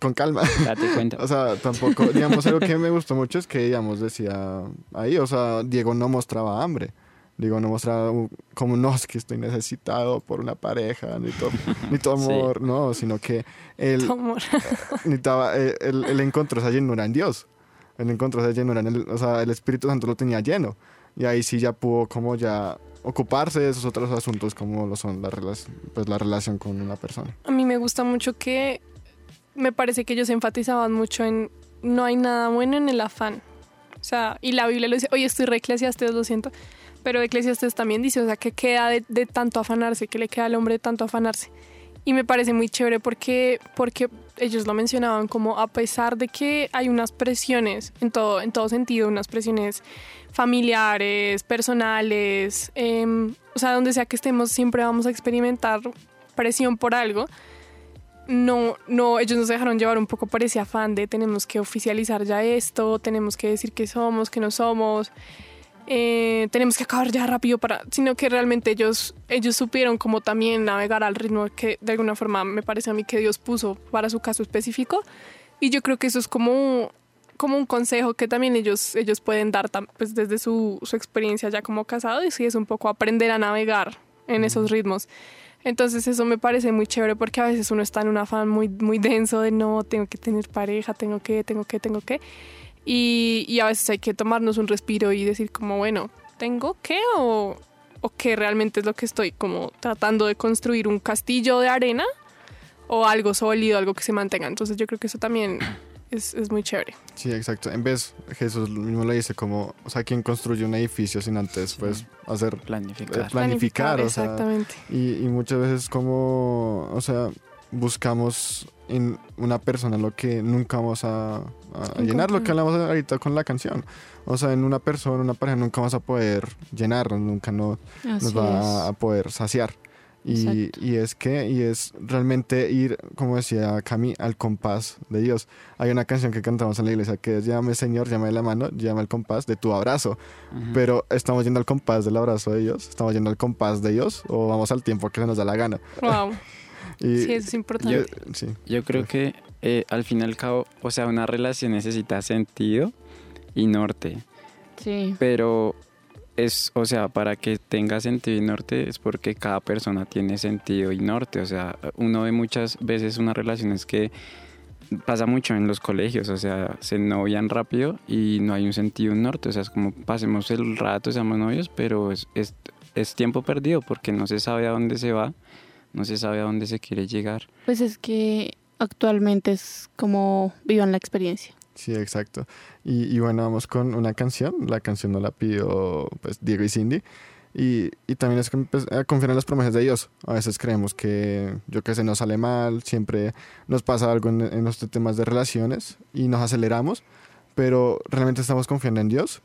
con calma. Date cuenta. O sea, tampoco, digamos, algo que me gustó mucho es que, digamos, decía ahí, o sea, Diego no mostraba hambre. Diego no mostraba un- como, no, es que estoy necesitado por una pareja, ni tu, ni tu Sí. amor, no, sino que él, Tu amor. necesitaba, él, él- él encontró esa llenura en Dios. Él encontró esa llenura en el, o sea, el Espíritu Santo lo tenía lleno. Y ahí sí ya pudo como ya ocuparse de esos otros asuntos como lo son la, pues, la relación con una persona. A mí me gusta mucho que me parece que ellos enfatizaban mucho en no hay nada bueno en el afán. O sea, y la Biblia lo dice, oye, estoy re Eclesiastes, lo siento, pero Eclesiastes también dice, o sea, que queda de, de tanto afanarse, que le queda al hombre de tanto afanarse. Y me parece muy chévere porque, porque ellos lo mencionaban como a pesar de que hay unas presiones en todo, en todo sentido, unas presiones familiares, personales, em, o sea, donde sea que estemos siempre vamos a experimentar presión por algo. No, no, ellos nos dejaron llevar un poco por ese afán de tenemos que oficializar ya esto, tenemos que decir que somos, que no somos, eh, tenemos que acabar ya rápido para, sino que realmente ellos, ellos supieron como también navegar al ritmo que de alguna forma me parece a mí que Dios puso para su caso específico. Y yo creo que eso es como, como un consejo que también ellos, ellos pueden dar pues desde su, su experiencia ya como casados y sí es un poco aprender a navegar en esos ritmos. Entonces eso me parece muy chévere porque a veces uno está en un afán muy, muy denso de no, tengo que tener pareja, tengo que, tengo que, tengo que. Y, y a veces hay que tomarnos un respiro y decir como, bueno, ¿tengo que o, o qué realmente es lo que estoy como tratando de construir un castillo de arena o algo sólido, algo que se mantenga? Entonces yo creo que eso también es, es muy chévere. Sí, exacto. En vez, Jesús mismo le dice como, o sea, quien construye un edificio sin antes, pues, hacer, eh, Planificar. planificar, o sea, exactamente. y, y muchas veces como, o sea, buscamos en una persona lo que nunca vamos a, a llenar, lo que hablamos ahorita con la canción. O sea, en una persona, una pareja, nunca vamos a poder llenarnos, nunca no, nos va es. a poder saciar. Y, y es que, y es realmente ir, como decía Cami, al compás de Dios. Hay una canción que cantamos en la iglesia que es Llámame Señor, llame la mano, llame al compás de tu abrazo. Pero estamos yendo al compás del abrazo de Dios, estamos yendo al compás de Dios o vamos al tiempo que se nos da la gana. Wow. Y, Sí, eso es importante. yo- sí. Yo creo que eh, al fin y al cabo, o sea, una relación necesita sentido y norte. Sí. Pero es, o sea, para que tenga sentido y norte es porque cada persona tiene sentido y norte. O sea, uno ve muchas veces unas relaciones que pasa mucho en los colegios, o sea, se novian rápido y no hay un sentido y un norte. O sea, es como pasemos el rato, seamos novios, pero es, es, es tiempo perdido porque no se sabe a dónde se va, no se sabe a dónde se quiere llegar. Pues es que actualmente es como vivan la experiencia. Sí, exacto. Y, y bueno, vamos con una canción. La canción nos la pidió pues, Diego y Cindy. Y, y también es que pues, a confiar en las promesas de Dios. A veces creemos que, yo que sé, nos sale mal, siempre nos pasa algo en, en los temas de relaciones y nos aceleramos, pero realmente estamos confiando en Dios.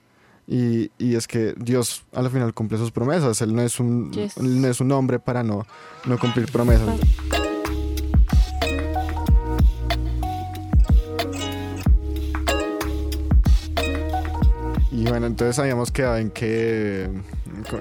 Y, y es que Dios a la final cumple sus promesas. Él no es un, Yes. él no es un hombre para no, no cumplir promesas. Y bueno, entonces habíamos quedado en que...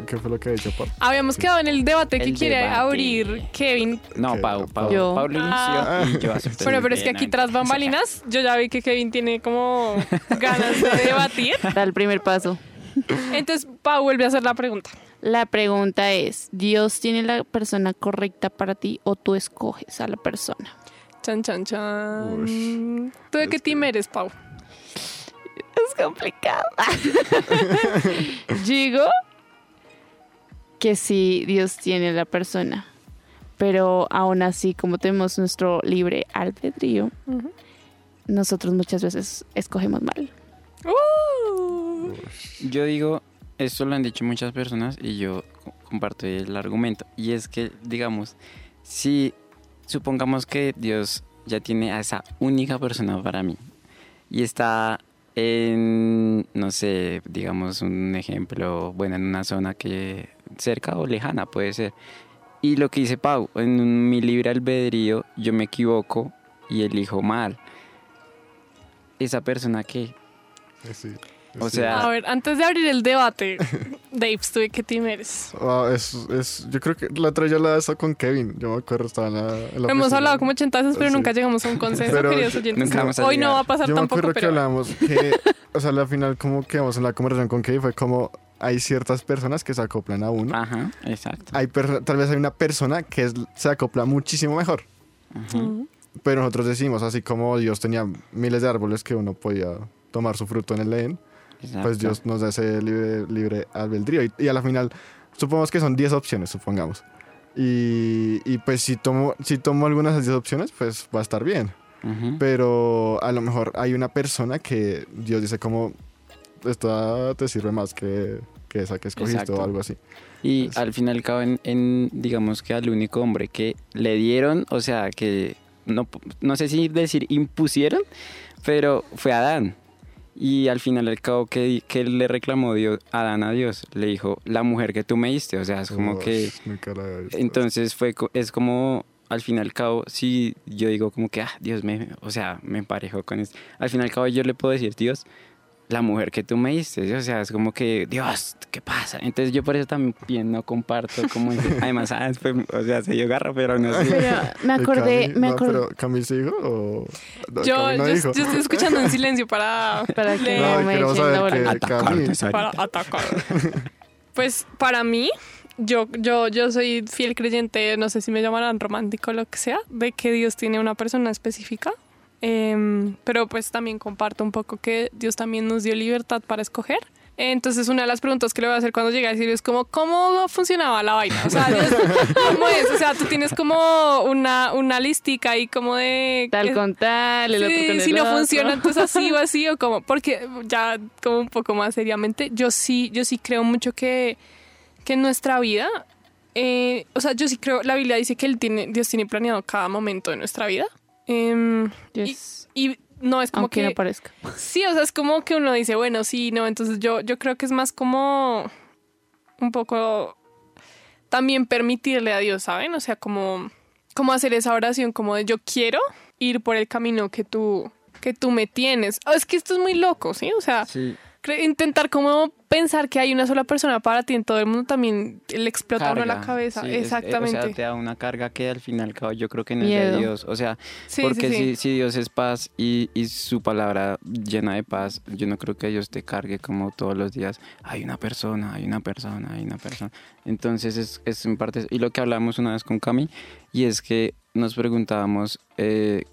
¿Qué fue lo que ha dicho Pop? Habíamos quedado en el debate que El quiere debate. abrir Kevin. No, Pau, Pau. Yo. Pablo Ah. inició y yo acepté. Bueno, pero es que aquí tras bambalinas yo ya vi que Kevin tiene como ganas de debatir. Da el primer paso. Entonces, Pau vuelve a hacer la pregunta. La pregunta es, ¿Dios tiene la persona correcta para ti o tú escoges a la persona? Chan, chan, chan. ¿Tú de qué team eres, Pau? Es complicado. Digo que sí, Dios tiene la persona, pero aún así, como tenemos nuestro libre albedrío, nosotros muchas veces escogemos mal. Uh. Yo digo, esto lo han dicho muchas personas y yo co- comparto el argumento. Y es que, digamos, si supongamos que Dios ya tiene a esa única persona para mí y está en, no sé, digamos un ejemplo, bueno, en una zona que cerca o lejana puede ser. Y lo que dice Pau, en mi libre albedrío yo me equivoco y elijo mal. Esa persona que Sí, O sí. sea- A ver, antes de abrir el debate, Dave, ¿tú de qué team eres? Ah, es, es, yo creo que la otra yo la hizo con Kevin. Yo me acuerdo, estaba en la. en la Hemos hablado como 80 veces, pero Sí. nunca llegamos a un consenso, Pero queridos oyentes. nunca vamos a Hoy no va a pasar Yo me tampoco, acuerdo que pero hablamos que, o sea, al final, como quedamos en la conversación con Kevin, fue como hay ciertas personas que se acoplan a uno. Ajá, exacto. Hay tal vez hay una persona que es- se acopla muchísimo mejor. Ajá. Ujú. Pero nosotros decimos, así como Dios tenía miles de árboles que uno podía tomar su fruto en el Edén, exacto. pues Dios nos da ese libre, libre albedrío. Y, y a la final, supongamos que son 10 opciones, supongamos. Y, y pues si tomo, si tomo algunas de esas 10 opciones, pues va a estar bien. Pero a lo mejor hay una persona que Dios dice como, esta te sirve más que, que esa que escogiste Exacto. o algo así. Y Sí. al final cabo en, en, digamos que al único hombre que le dieron, o sea, que no, no sé si decir impusieron, pero fue Adán. Y al final al cabo, ¿qué, qué le reclamó Dios, Adán a Dios? Le dijo, la mujer que tú me diste. O sea, es como que... Entonces fue, es como, al fin y al cabo, si yo digo como que, ah, Dios me, o sea, me emparejó con esto. Al fin y al cabo yo le puedo decir, Dios, la mujer que tú me diste, ¿sí? o sea, es como que, Dios, ¿qué pasa? Entonces yo por eso también no comparto como, además, ah, o sea, se dio garra, pero no sé. Pero me ¿Y acordé, Cami? me No, acordé. pero ¿Camil se dijo o...? No, Yo, no yo, dijo. yo estoy escuchando en silencio para, Para que No, me echen la Camil... para atacar. Pues para mí, yo, yo, yo soy fiel creyente, no sé si me llamarán romántico o lo que sea, de que Dios tiene una persona específica. Em, pero pues también comparto un poco que Dios también nos dio libertad para escoger. Entonces una de las preguntas que le voy a hacer cuando llegue al cielo es como, ¿cómo funcionaba la vaina? O sea, Dios, ¿cómo es? O sea, tú tienes como una, una listica ahí como de... Tal con tal, el otro Sí, con el si no otro. funciona, entonces así o así o como, porque ya como un poco más seriamente, yo sí, yo sí creo mucho que, que en nuestra vida, eh, o sea, yo sí creo, la Biblia dice que él tiene, Dios tiene planeado cada momento de nuestra vida. Em, Yes. y, y no es como Aunque que no parezca. Sí, o sea, es como que uno dice, bueno, sí, no, entonces yo, yo creo que es más como un poco también permitirle a Dios, ¿saben? O sea, como, como hacer esa oración como de yo quiero ir por el camino que tú, que tú me tienes. Oh, es que esto es muy loco, ¿sí? O sea, Sí. Intentar como pensar que hay una sola persona para ti en todo el mundo también le explota a uno la Carga, cabeza. sí, es- eh, Exactamente. o sea, te da una carga que al fin y al cabo yo creo que no es Miedo. de Dios. O sea, sí, porque sí. Si, si Dios es paz y, y su palabra llena de paz, yo no creo que Dios te cargue como todos los días. Hay una persona, hay una persona, hay una persona. Entonces es, es en parte... Y lo que hablamos una vez con Cami, y es que nos preguntábamos, eh,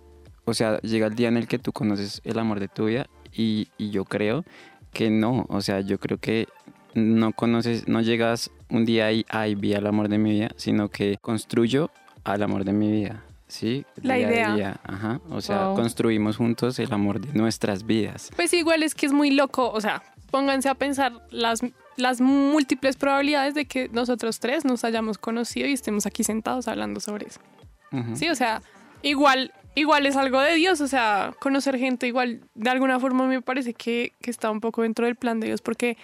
o sea, llega el día en el que tú conoces el amor de tu vida y, y yo creo que no. O sea, yo creo que no conoces, no llegas un día y, ay, vi al amor de mi vida, sino que construyo al amor de mi vida. ¿Sí? La Día idea. día, Ajá. O sea, Wow. construimos juntos el amor de nuestras vidas. Pues igual es que es muy loco, o sea, pónganse a pensar las, las múltiples probabilidades de que nosotros tres nos hayamos conocido y estemos aquí sentados hablando sobre eso. Sí, o sea, igual, igual es algo de Dios, o sea, conocer gente igual de alguna forma me parece que, que está un poco dentro del plan de Dios, porque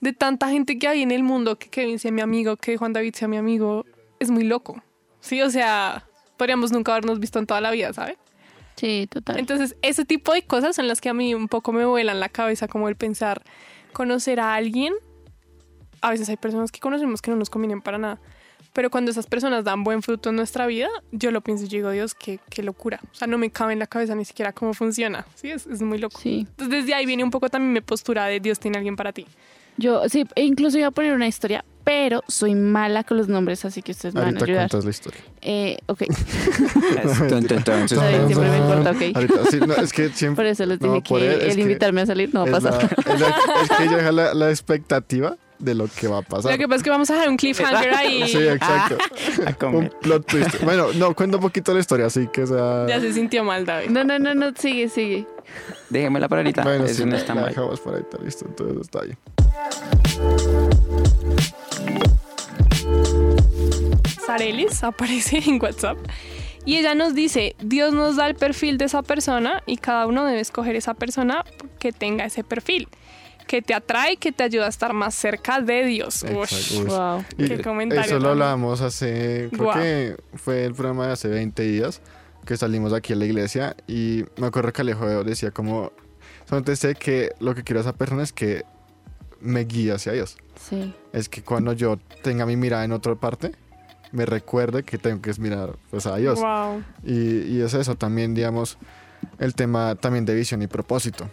de tanta gente que hay en el mundo, que Kevin sea mi amigo, que Juan David sea mi amigo, es muy loco. Sí, o sea, podríamos nunca habernos visto en toda la vida, ¿sabes? Sí, total. Entonces, ese tipo de cosas son las que a mí un poco me vuelan la cabeza, como el pensar, conocer a alguien. A veces hay personas que conocemos que no nos convienen para nada. Pero cuando esas personas dan buen fruto en nuestra vida, yo lo pienso y digo, Dios, qué, qué locura. O sea, no me cabe en la cabeza ni siquiera cómo funciona. Sí, es, es muy loco. Sí. Entonces, desde ahí viene un poco también mi postura de Dios tiene alguien para ti. Yo, sí, e incluso iba a poner una historia, pero soy mala con los nombres, así que ustedes me van a Ahorita ayudar. cuentas la historia. Eh, ok, Entonces, siempre me importa, ok. Ahorita, sí, no, es que siempre... por eso les No, dije por que el que invitarme a salir no va a es, la- pasar. es la- es que ella deja la, la expectativa de lo que va a pasar. Lo que pasa es que vamos a dejar un cliffhanger ahí. Sí, exacto. a Un plot twist. Bueno, no, cuenta un poquito la historia, así que sea... Ya se sintió mal, David. No, no, no, no, sigue, sigue. Déjemela para ahorita. Bueno, Eso sí, no está la mal. dejamos para ahorita, listo, entonces está bien. Sarelis aparece en WhatsApp y ella nos dice, Dios nos da el perfil de esa persona y cada uno debe escoger esa persona que tenga ese perfil, que te atrae, que te ayuda a estar más cerca de Dios. Ush. Wow. Y Qué comentario Eso lo hablábamos hace, creo que fue el programa de hace 20 días que salimos aquí a la iglesia y me acuerdo que Alejo decía como, solamente sé que lo que quiero a esa persona es que me guíe hacia Dios. Sí. Es que cuando yo tenga mi mirada en otra parte, me recuerde que tengo que mirar pues a Dios. Wow. Y, y es eso también, digamos, el tema también de visión y propósito.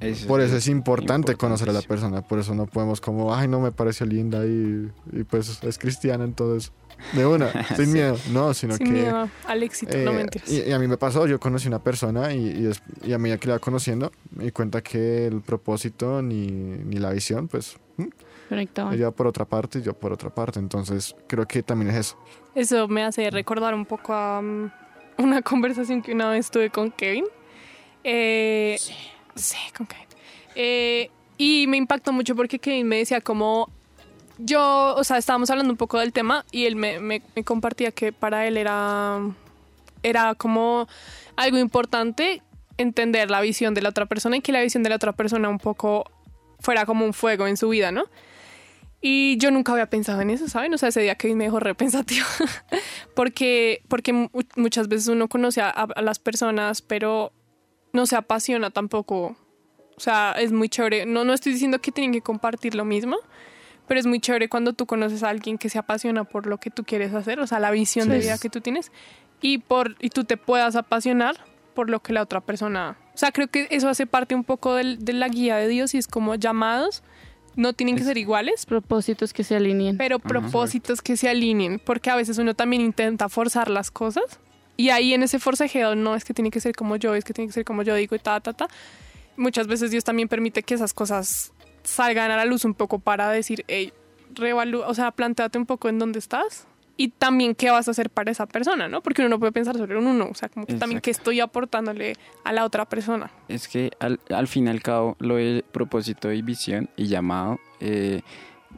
Eso Por eso es importante conocer a la persona, por eso no podemos como, ay, no me pareció linda y, y pues es cristiana, entonces, de una, sin Sí. miedo, no, sino Sin que... miedo al éxito, no eh, mentiras. y, y a mí me pasó, yo conocí una persona y, y, es- y a medida que la iba conociendo, me di cuenta que el propósito ni, ni la visión, pues, ¿m? Conectaban. ella por otra parte y yo por otra parte, entonces creo que también es eso. Eso me hace recordar un poco a um, una conversación que una vez tuve con Kevin. Eh, sí. Con Kevin. Eh, y me impactó mucho porque Kevin me decía como... Yo, o sea, estábamos hablando un poco del tema y él me, compartía que para él era era como algo importante entender la visión de la otra persona y que la visión de la otra persona un poco fuera como un fuego en su vida, ¿no? Y yo nunca había pensado en eso, ¿saben? O sea, ese día que me dejó repensativo. porque, porque mu- muchas veces uno conoce a, a las personas, pero no se apasiona tampoco. O sea, es muy chévere. No, no estoy diciendo que tienen que compartir lo mismo, pero es muy chévere cuando tú conoces a alguien que se apasiona por lo que tú quieres hacer, o sea, la visión de Sí. vida que tú tienes, y, por, y tú te puedas apasionar por lo que la otra persona... O sea, creo que eso hace parte un poco del- de la guía de Dios y es como llamados, no tienen que ser iguales, Propósitos que se alineen. pero propósitos que se alineen, porque a veces uno también intenta forzar las cosas y ahí en ese forcejeo no es que tiene que ser como yo, es que tiene que ser como yo digo y ta, ta, ta. Muchas veces Dios también permite que esas cosas salgan a la luz un poco para decir, hey, reevalúa, o sea, planteate un poco en dónde estás y también qué vas a hacer para esa persona, ¿no? Porque uno no puede pensar sobre un uno, o sea, como que también qué estoy aportándole a la otra persona. Es que al, al fin y al cabo, lo de propósito y visión y llamado, eh,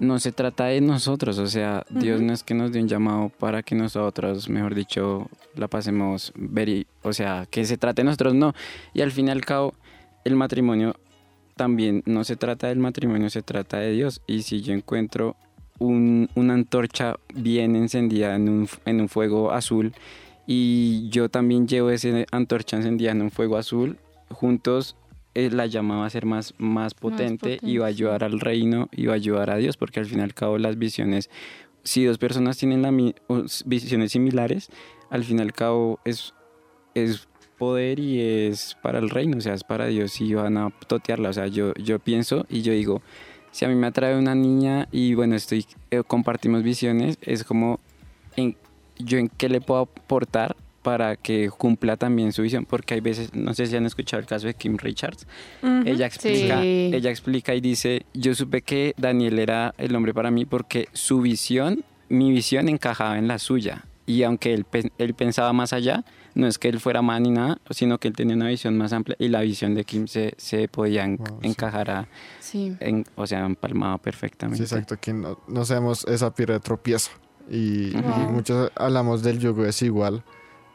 no se trata de nosotros. O sea, Dios no es que nos dé un llamado para que nosotros, mejor dicho, la pasemos ver y- o sea, que se trate de nosotros, no. Y al fin y al cabo, el matrimonio también no se trata del matrimonio, se trata de Dios. Y si yo encuentro un- una antorcha bien encendida en un, en un fuego azul y yo también llevo esa antorcha encendida en un fuego azul, juntos eh, la llama va a ser más, más potente y va a ayudar al reino y va a ayudar a Dios, porque al fin y al cabo las visiones, si dos personas tienen la, visiones similares, al fin y al cabo es, es poder y es para el reino, o sea, es para Dios y van a totearla. O sea, yo, yo pienso y yo digo, si a mí me atrae una niña y bueno, estoy eh, compartimos visiones, es como en, yo en qué le puedo aportar para que cumpla también su visión, porque hay veces, no sé si han escuchado el caso de Kim Richards, Ujú. ella explica, Sí. ella explica y dice, yo supe que Daniel era el hombre para mí porque su visión, mi visión encajaba en la suya. Y aunque él, él pensaba más allá, no es que él fuera mal ni nada, sino que él tenía una visión más amplia y la visión de Kim se, se podía en- Wow, sí. encajar, a- Sí. en, o sea, empalmado Sí, perfectamente. exacto, que no, no seamos esa piedra de tropiezo. Y, y Wow. muchos hablamos del yugo desigual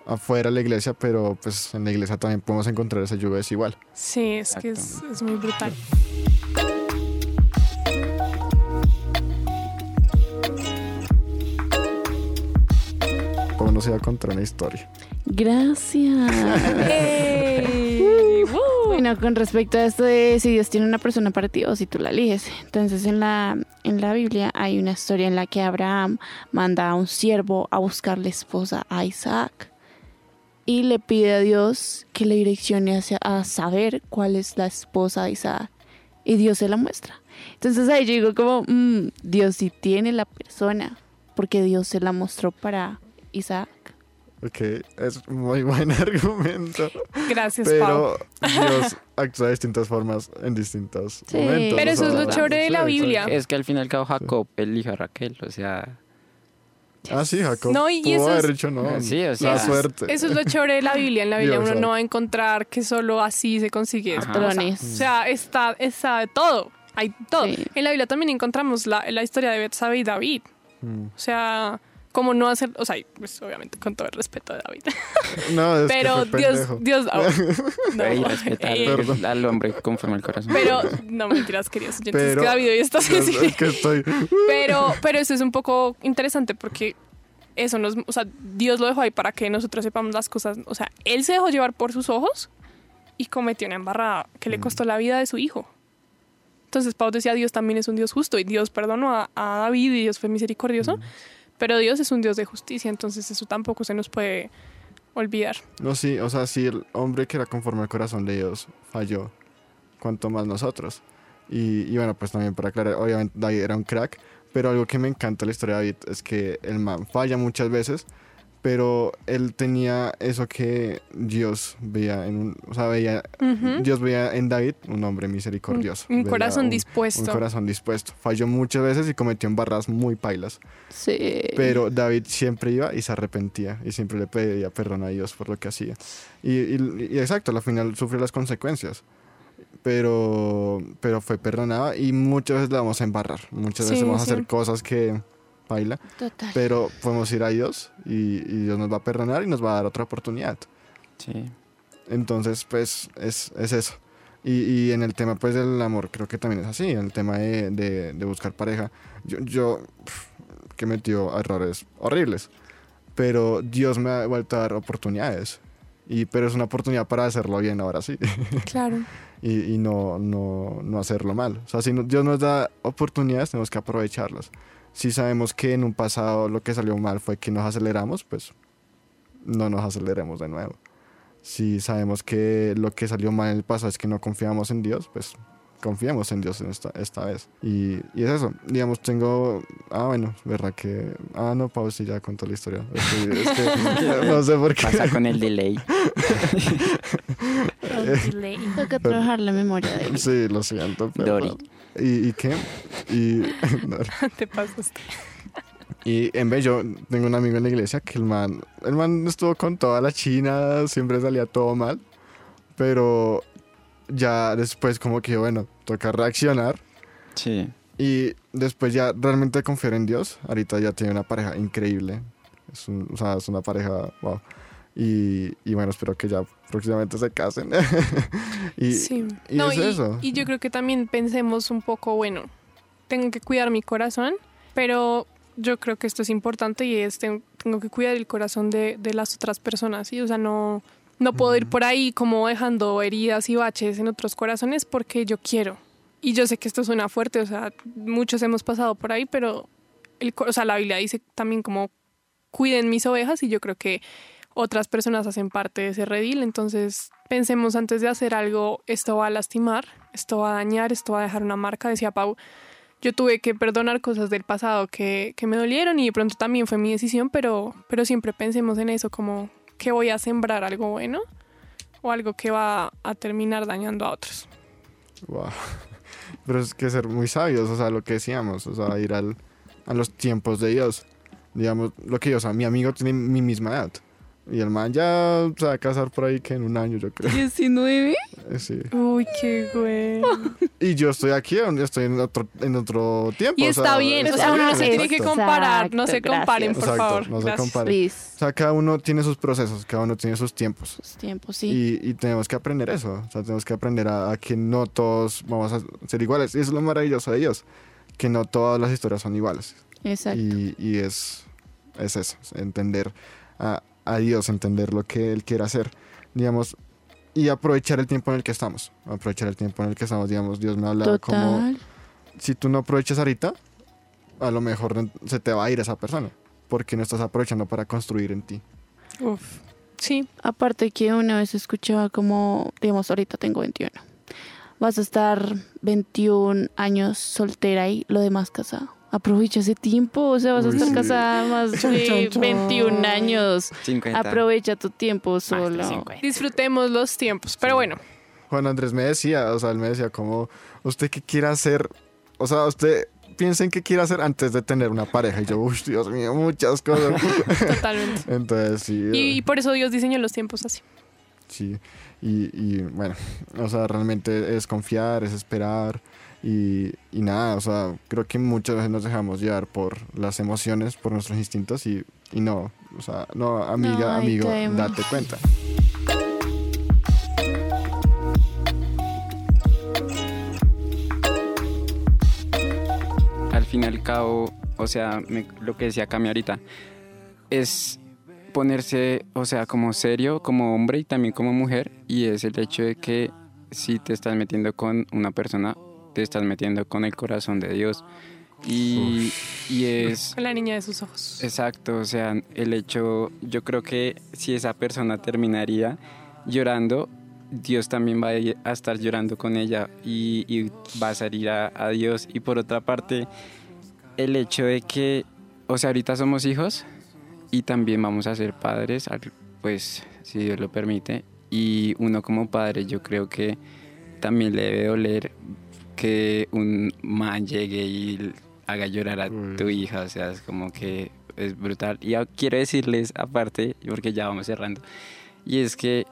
afuera de la iglesia, pero pues en la iglesia también podemos encontrar ese yugo desigual. Sí, es que es, es muy brutal. Como no se va a contar una historia. Gracias. Bueno, con respecto a esto de si Dios tiene una persona para ti o si tú la eliges. Entonces en la, en la Biblia hay una historia en la que Abraham manda a un siervo a buscarle esposa a Isaac y le pide a Dios que le direccione hacia, a saber cuál es la esposa de Isaac. Y Dios se la muestra. Entonces ahí yo digo como, mm, Dios sí tiene la persona porque Dios se la mostró para Isaac. Ok, es muy buen argumento. Gracias, Pau. Pero Dios actúa de distintas formas en distintos Sí. momentos. Pero eso o es lo sea, chévere de la sí, Biblia. Es que al fin y al cabo Jacob eligió a Raquel, o sea, Ah, sí, Jacob. No, y pudo eso es- haber dicho no. Sí, o sea, la es- suerte. Eso es lo chévere de la Biblia. En la Biblia Dios, uno no va a encontrar que solo así se consigue. Patrones. O sea, está, está de todo. Hay todo. Sí. En la Biblia también encontramos la, la historia de Betsabé y David. Mm. O sea, como no hacer, o sea, pues obviamente con todo el respeto de David. No, es Pero que Dios. Dios, oh, no, y respetar eh, Perdón. al hombre conforme al corazón. pero no mentiras, queridos oyentes, es Pero- que David hoy está sensible. es que estoy... Pero, pero eso es un poco interesante porque eso nos, o sea, Dios lo dejó ahí para que nosotros sepamos las cosas. O sea, él se dejó llevar por sus ojos y cometió una embarrada que le costó la vida de su hijo. Entonces Pau decía, Dios también es un Dios justo y Dios perdonó a, a David y Dios fue misericordioso, pero Dios es un Dios de justicia, entonces eso tampoco se nos puede olvidar. No, sí, o sea, si el hombre que era conforme al corazón de Dios falló, cuanto más nosotros. Y, y bueno, pues también para aclarar, obviamente David era un crack, pero algo que me encanta la historia de David es que el man falla muchas veces, pero él tenía eso que Dios veía en un, o sea, veía. Dios veía en David un hombre misericordioso. Un, corazón un- dispuesto. Un corazón dispuesto. Falló muchas veces y cometió embarradas muy pailas. Sí. Pero David siempre iba y se arrepentía y siempre le pedía perdón a Dios por lo que hacía. Y, y- y exacto, al final sufrió las consecuencias. Pero, pero fue perdonada y muchas veces la vamos a embarrar. Muchas Sí, veces vamos a hacer cosas que paila, Total. pero podemos ir a Dios y, y Dios nos va a perdonar y nos va a dar otra oportunidad. Sí. Entonces, pues es, es eso. Y, y en el tema pues del amor creo que también es así, en el tema de, de- de buscar pareja. Yo, yo pf, que a errores horribles, pero Dios me ha vuelto a dar oportunidades. Y, pero es una oportunidad para hacerlo bien ahora sí. Claro. y, y no, no, no hacerlo mal. O sea, si no- Dios nos da oportunidades, tenemos que aprovecharlas. Si sabemos que en un pasado lo que salió mal fue que nos aceleramos, pues no nos aceleremos de nuevo. Si sabemos que lo que salió mal en el pasado es que no confiamos en Dios, pues confiamos en Dios en esta, esta vez. Y, y es eso. Digamos, tengo... Ah, bueno, verdad que... Ah, no, Pau, sí, ya contó la historia. Es que, es que no sé por qué. Pasa con el delay. Toca trabajar la memoria de él. Sí, lo siento. pero- Dori. ¿Y, y qué? Y, no, Te pasaste. y en vez yo tengo un amigo en la iglesia que el man, el man estuvo con toda la China, siempre salía todo mal, pero ya después como que bueno, toca reaccionar Sí. y después ya realmente confiar en Dios. Ahorita ya tiene una pareja increíble, es, un- o sea, es una pareja, wow. Y, y bueno, espero que ya próximamente se casen. y, sí. y no, es y, eso. y yo creo que también pensemos un poco, bueno, tengo que cuidar mi corazón, pero yo creo que esto es importante y es tengo, que cuidar el corazón de, de las otras personas, ¿sí? O sea, no, no puedo ir por ahí como dejando heridas y baches en otros corazones porque yo quiero. Y yo sé que esto suena fuerte, o sea, muchos hemos pasado por ahí, pero el, o sea, la Biblia dice también como cuiden mis ovejas y yo creo que otras personas hacen parte de ese redil, entonces pensemos antes de hacer algo, esto va a lastimar, esto va a dañar, esto va a dejar una marca, decía Pau. Yo tuve que perdonar cosas del pasado que, que me dolieron y de pronto también fue mi decisión, pero, pero siempre pensemos en eso, como que voy a sembrar algo bueno o algo que va a terminar dañando a otros. Wow. Pero es que ser muy sabios, o sea, lo que decíamos, o sea, ir al, a los tiempos de Dios. Digamos, lo que yo, o sea, mi amigo tiene mi misma edad. Y el man ya se va a casar por ahí que en un año, yo creo. ¿19? Eh, Sí. Uy, qué güey. Y yo estoy aquí, estoy en otro, en otro tiempo. Y o sea, está bien, o sea, uno no se tiene que exacto. comparar, no se Exacto, comparen, por Exacto, favor. no se Gracias. comparen. Please. O sea, cada uno tiene sus procesos, cada uno tiene sus tiempos. Sus tiempos, sí. Y, y tenemos que aprender eso. O sea, tenemos que aprender a, a que no todos vamos a ser iguales. Y eso es lo maravilloso de Dios, que no todas las historias son iguales. Exacto. Y, y es, es eso, es entender a, a Dios, entender lo que Él quiere hacer, digamos, y aprovechar el tiempo en el que estamos. Aprovechar el tiempo en el que estamos, digamos, Dios me habla como, Total. si tú no aprovechas ahorita, a lo mejor se te va a ir esa persona, porque no estás aprovechando para construir en ti. Uf. Sí, Aparte que una vez escuchaba como, digamos, ahorita tengo 21. Vas a estar 21 años soltera y lo demás casada. Aprovecha ese tiempo, o sea, vas a estar sí. casada más de chon, chon. 21 años. 50. Aprovecha tu tiempo solo. 50. disfrutemos los tiempos. Pero bueno, Juan Andrés me decía, o sea, él me decía como, ¿usted qué quiere hacer? O sea, usted piensa en qué quiere hacer antes de tener una pareja. Y yo, uy, Dios mío, muchas cosas. totalmente. Entonces, sí. Y, y por eso Dios diseñó los tiempos así. Sí, y, y, bueno, o sea, realmente es confiar, es esperar y, y nada, o sea, creo que muchas veces nos dejamos llevar por las emociones, por nuestros instintos y, y no, o sea, no, amiga, No, amigo, date cuenta. al fin y al cabo, o sea, me- lo que decía Cami ahorita, es ponerse, o sea, como serio, como hombre y también como mujer, y es el hecho de que si te estás metiendo con una persona, te estás metiendo con el corazón de Dios. Y, y es... Con la niña de sus ojos. Exacto, o sea, el hecho, yo creo que si esa persona terminaría llorando, Dios también va a ir a estar llorando con ella y, y va a salir a, a Dios. Y por otra parte, el hecho de que, o sea, ahorita somos hijos y también vamos a ser padres, pues si Dios lo permite. Y uno como padre, yo creo que también le debe doler que un man llegue y haga llorar a Uy. tu hija, o sea, es como que es brutal. Y quiero decirles aparte, porque ya vamos cerrando, y es que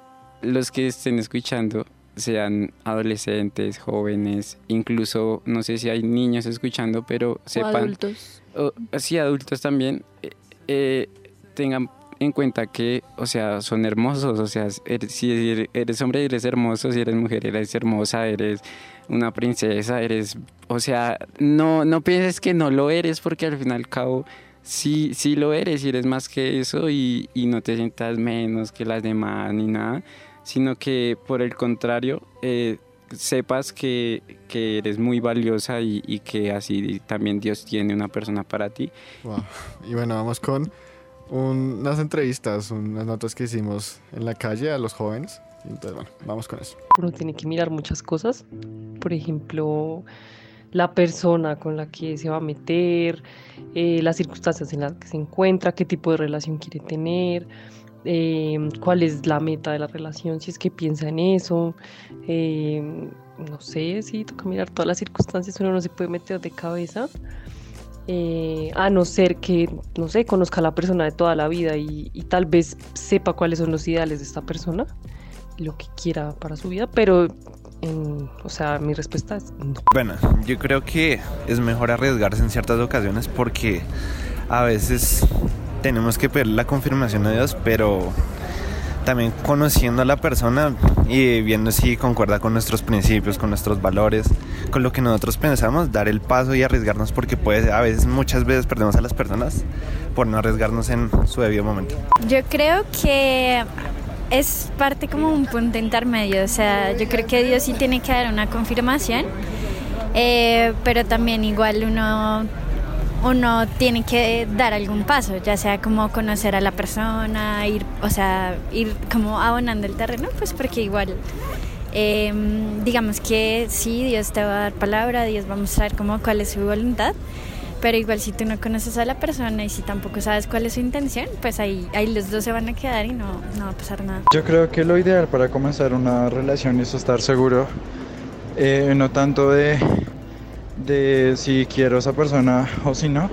los que estén escuchando, sean adolescentes, jóvenes, incluso no sé si hay niños escuchando, pero O sepan, adultos. o- sí, adultos también, eh, eh, tengan en cuenta que, o sea, son hermosos, o sea, si eres- hombre eres hermoso, si eres mujer eres hermosa, eres una princesa, eres, o sea, no, no pienses que no lo eres porque al fin y al cabo sí, sí lo eres y eres más que eso y, no te sientas menos que las demás ni nada, sino que por el contrario, eh, sepas que, que eres muy valiosa y, que así también Dios tiene una persona para ti. Y bueno, vamos con un- unas entrevistas, unas notas que hicimos en la calle a los jóvenes. Entonces, bueno, vamos con eso. uno tiene que mirar muchas cosas. Por ejemplo, la persona con la que se va a meter, eh, las circunstancias en las que se encuentra, qué tipo de relación quiere tener, eh, cuál es la meta de la relación, si es que piensa en eso. eh, no sé, sí, toca mirar todas las circunstancias, uno no se puede meter de cabeza. Eh, a no ser que, no sé, conozca a la persona de toda la vida y, y tal vez sepa cuáles son los ideales de esta persona lo que quiera para su vida, pero, en- o sea, mi respuesta es no. Bueno, yo creo que es mejor arriesgarse en ciertas ocasiones porque a veces tenemos que pedir la confirmación a Dios, pero también conociendo a la persona y viendo si concuerda con nuestros principios, con nuestros valores, con lo que nosotros pensamos, dar el paso y arriesgarnos porque puede, a veces, muchas veces perdemos a las personas por no arriesgarnos en su debido momento. Yo creo que es parte como un punto intermedio, o sea, yo creo que Dios sí tiene que dar una confirmación, eh, pero también igual uno, uno tiene que dar algún paso, ya sea como conocer a la persona, ir, o sea, ir como abonando el terreno, pues porque igual, eh, digamos que sí, Dios te va a dar palabra, Dios va a mostrar como cuál es su voluntad, pero igual si tú no conoces a la persona y si tampoco sabes cuál es su intención, pues ahí, ahí los dos se van a quedar y no, no va a pasar nada. Yo creo que lo ideal para comenzar una relación es estar seguro, eh, no tanto de, de si quiero a esa persona o si no,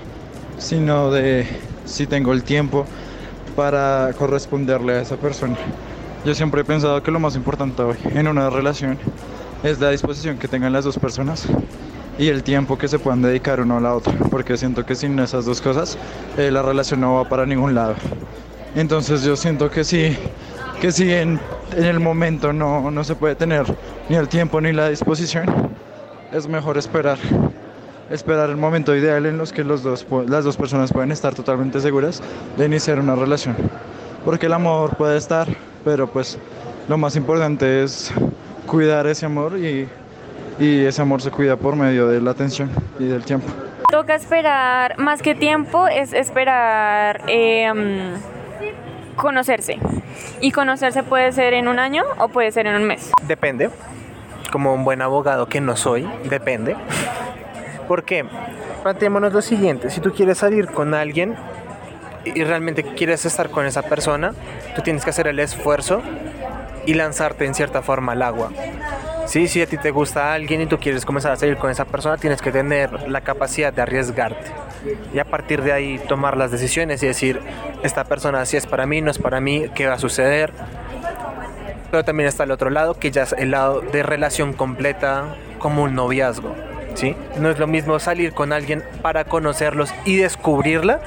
sino de si tengo el tiempo para corresponderle a esa persona. Yo siempre he pensado que lo más importante hoy en una relación es la disposición que tengan las dos personas y el tiempo que se puedan dedicar uno a la otra, porque siento que sin esas dos cosas eh, la relación no va para ningún lado. Entonces yo siento que sí, que si en, en el momento no, no se puede tener ni el tiempo ni la disposición, es mejor esperar. Esperar el momento ideal en los que los dos, las dos personas pueden estar totalmente seguras de iniciar una relación. Porque el amor puede estar, pero pues lo más importante es cuidar ese amor y, y ese amor se cuida por medio de la atención y del tiempo. Toca esperar, más que tiempo, es esperar eh, conocerse. Y conocerse puede ser en un año o puede ser en un mes. Depende. Como un buen abogado que no soy, depende. ¿Por qué? Planteémonos lo siguiente. Si tú quieres salir con alguien y realmente quieres estar con esa persona, tú tienes que hacer el esfuerzo y lanzarte en cierta forma al agua. Sí, si a ti te gusta alguien y tú quieres comenzar a salir con esa persona, tienes que tener la capacidad de arriesgarte. Y a partir de ahí tomar las decisiones y decir, esta persona si es para mí, no es para mí, qué va a suceder. Pero también está el otro lado, que ya es el lado de relación completa como un noviazgo. ¿sí? No es lo mismo salir con alguien para conocerlos y descubrirla.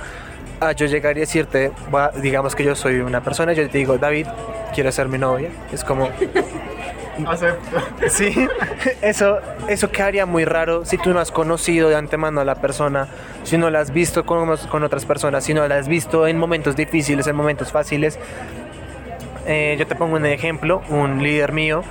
a yo llegar y decirte, va, digamos que yo soy una persona, yo te digo, David, quiero ser mi novia. Es como, Sí, eso, eso quedaría muy raro si tú no has conocido de antemano a la persona, si no la has visto con, con otras personas, si no la has visto en momentos difíciles, en momentos fáciles. Eh, yo te pongo un ejemplo, un líder mío,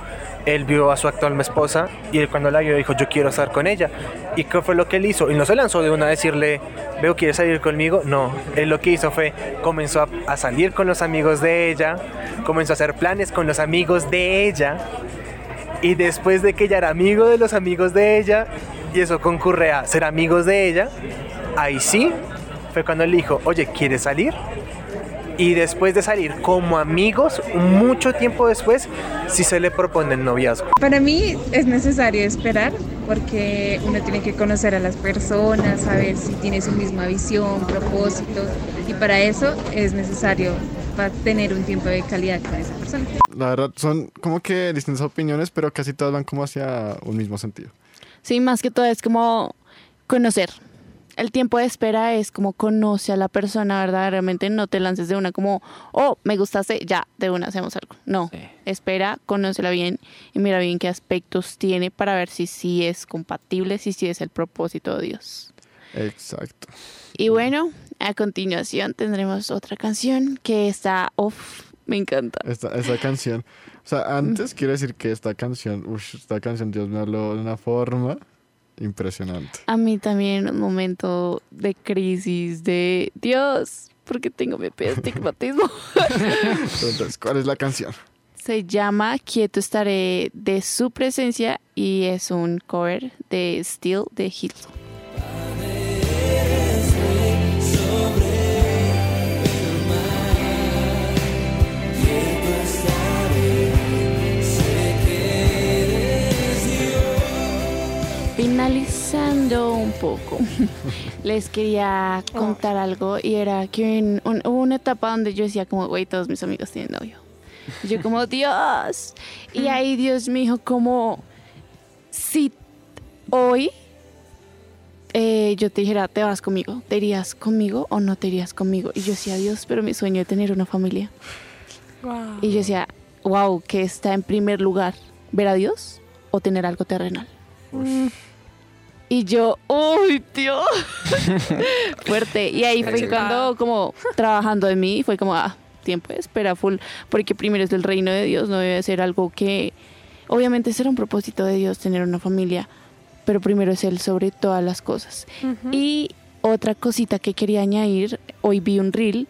él vio a su actual esposa y él cuando la vio dijo, yo quiero estar con ella. ¿Y qué fue lo que él hizo? Y no se lanzó de una a decirle, veo, ¿quieres salir conmigo? No, él lo que hizo fue, comenzó a, salir con los amigos de ella, comenzó a hacer planes con los amigos de ella. Y después de que ella era amigo de los amigos de ella, y eso concurre a ser amigos de ella, ahí sí fue cuando él dijo, oye, ¿quieres salir? Y después de salir como amigos, mucho tiempo después, sí se le propone el noviazgo. Para mí es necesario esperar porque uno tiene que conocer a las personas, saber si tiene su misma visión, propósito y para eso es necesario para tener un tiempo de calidad con esa persona. La verdad, son como que distintas opiniones, pero casi todas van como hacia un mismo sentido. Sí, más que todo es como conocer. El tiempo de espera es como conoce a la persona verdaderamente, no te lances de una como, oh, me gustaste, ya, de una hacemos algo. No, espera, conócela bien y mira bien qué aspectos tiene para ver si sí es compatible, si sí es el propósito de Dios. Exacto. Y bueno, a continuación tendremos otra canción que está off, me encanta. Esta, esta canción. O sea, antes quiero decir que esta canción, uff, esta canción Dios me habló de una forma impresionante. A mí también un momento de crisis de Dios, porque tengo mi estigmatismo. Entonces, ¿cuál es la canción? Se llama Quieto estaré de su presencia y es un cover de Steel de Hilton. Un poco, les quería contar algo y era que en un- hubo una etapa donde yo decía como, güey, todos mis amigos tienen novio. Y yo como, Dios. Y ahí Dios me dijo como, si hoy eh, yo te dijera, te vas conmigo, ¿te irías conmigo o no te irías conmigo? Y yo decía, Dios, pero mi sueño es tener una familia. Y yo decía, wow, ¿qué está en primer lugar? ¿Ver a Dios o tener algo terrenal? Y yo, ¡uy, tío! Fuerte. Y ahí fue cuando, como, trabajando en mí, fue como, ah, tiempo de espera full. Porque primero es el reino de Dios, no debe ser algo que. Obviamente será un propósito de Dios tener una familia, pero primero es Él sobre todas las cosas. Y otra cosita que quería añadir, hoy vi un reel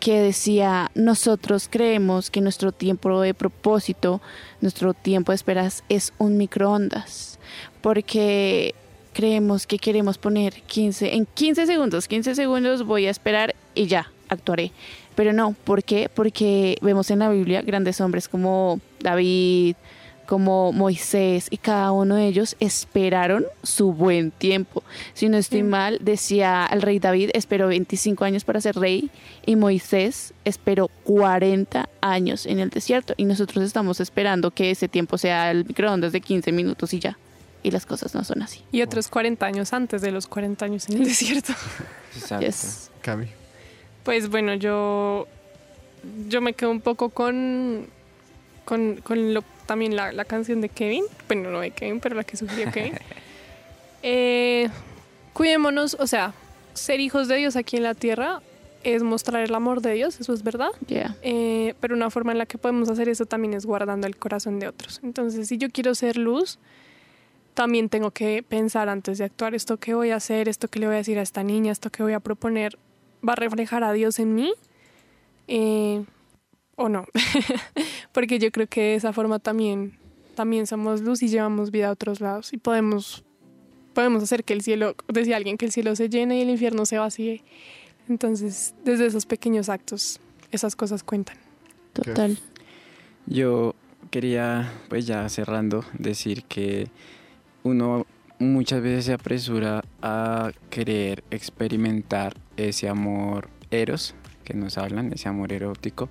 que decía, nosotros creemos que nuestro tiempo de propósito, nuestro tiempo de esperas es un microondas, porque creemos que queremos poner 15, en 15 segundos, 15 segundos voy a esperar y ya, actuaré. Pero no, ¿por qué? Porque vemos en la Biblia grandes hombres como David, como Moisés y cada uno de ellos esperaron su buen tiempo. Si no estoy mal, decía el rey David esperó 25 años para ser rey y Moisés esperó 40 años en el desierto y nosotros estamos esperando que ese tiempo sea el microondas de 15 minutos y ya. Y las cosas no son así. Y otros 40 años antes de los 40 años en el desierto. Yes. Cami. Pues bueno, yo, yo me quedo un poco con, con, con lo, también la, la canción de Kevin. Bueno, no de Kevin, pero la que sugirió Kevin. Eh, cuidémonos, o sea, ser hijos de Dios aquí en la tierra es mostrar el amor de Dios, eso es verdad. Yeah. Eh, pero una forma en la que podemos hacer eso también es guardando el corazón de otros. Entonces, si yo quiero ser luz, también tengo que pensar antes de actuar esto que voy a hacer, esto que le voy a decir a esta niña, esto que voy a proponer, ¿va a reflejar a Dios en mí? Eh, ¿O no? Porque yo creo que de esa forma también, también somos luz y llevamos vida a otros lados y podemos, podemos hacer que el cielo, decía alguien, que el cielo se llene y el infierno se vacíe. Entonces, desde esos pequeños actos, esas cosas cuentan. Total. Yo quería, pues ya cerrando, decir que uno muchas veces se apresura a querer experimentar ese amor eros que nos hablan, ese amor erótico,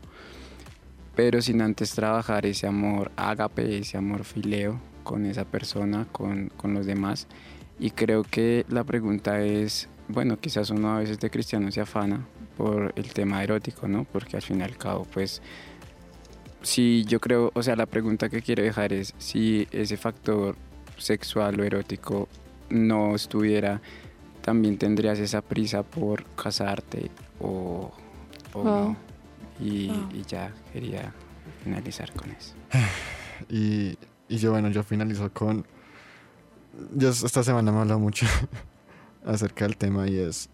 pero sin antes trabajar ese amor ágape, ese amor fileo con esa persona, con, con los demás. Y creo que la pregunta es, bueno, quizás uno a veces de cristiano se afana por el tema erótico, ¿no? Porque al fin y al cabo, pues, si yo creo, o sea, la pregunta que quiero dejar es si ese factor sexual o erótico no estuviera, también tendrías esa prisa por casarte o, o Wow. no. Y, Wow. y ya quería finalizar con eso. Y, y yo, bueno, yo finalizo con. Yo esta semana me he hablado mucho acerca del tema y es.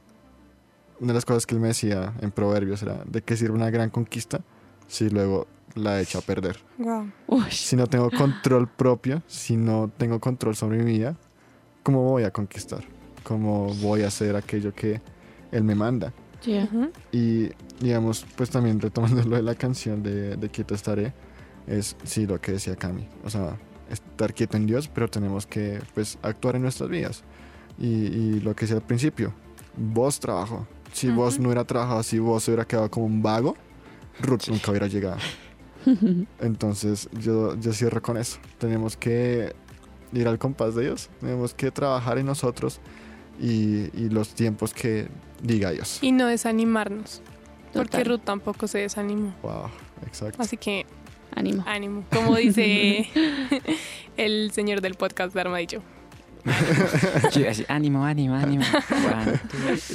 Una de las cosas que él me decía en Proverbios era: ¿de qué sirve una gran conquista si luego la echa a perder? Wow. Si no tengo control propio, si no tengo control sobre mi vida, ¿cómo voy a conquistar? ¿Cómo voy a hacer aquello que él me manda? Yeah. Y digamos, pues también retomando lo de la canción de, de Quieto estaré, es sí lo que decía Cami. O sea, estar quieto en Dios, pero tenemos que pues actuar en nuestras vidas. Y, y lo que decía al principio, vos trabajo. Si vos Ujú. no hubiera trabajado, si vos hubiera quedado como un vago, Ruth nunca hubiera llegado. Entonces yo, yo cierro con eso. Tenemos que ir al compás de Dios. Tenemos que trabajar en nosotros y, y los tiempos que diga Dios. Y no desanimarnos. Porque. Ruth tampoco se desanimó. Wow, exacto. Así que Ánimo. ánimo. Como dice el señor del podcast de Armadillo. Ánimo, ánimo, ánimo.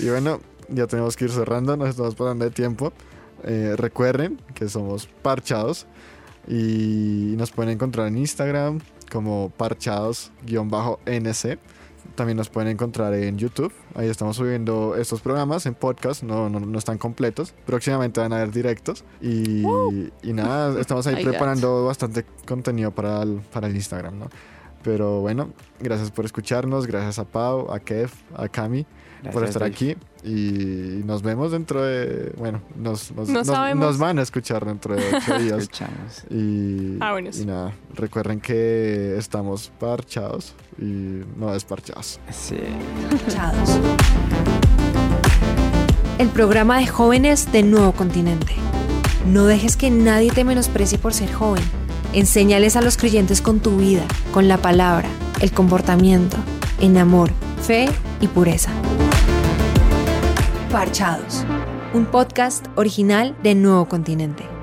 Y bueno, ya tenemos que ir cerrando, nos estamos pasando de tiempo. Eh, recuerden que somos parchados y nos pueden encontrar en Instagram como parchados-nc. También nos pueden encontrar en YouTube. Ahí estamos subiendo estos programas en podcast, no, no, no están completos. Próximamente van a haber directos. Y, y nada, estamos ahí got. preparando bastante contenido para el, para el Instagram, ¿no? Pero bueno, gracias por escucharnos, gracias a Pau, a Kev, a Cami por estar Dave. aquí y nos vemos dentro de, bueno, nos, nos, No nos- van a escuchar dentro de ocho días. Escuchamos. Y, Ah, bueno, sí. y nada, recuerden que estamos parchados y no desparchados. Sí. Parchados. El programa de jóvenes de Nuevo Continente. No dejes que nadie te menosprecie por ser joven. Enséñales a los creyentes con tu vida, con la palabra, el comportamiento, en amor, fe y pureza. Parchados. Un podcast original de Nuevo Continente.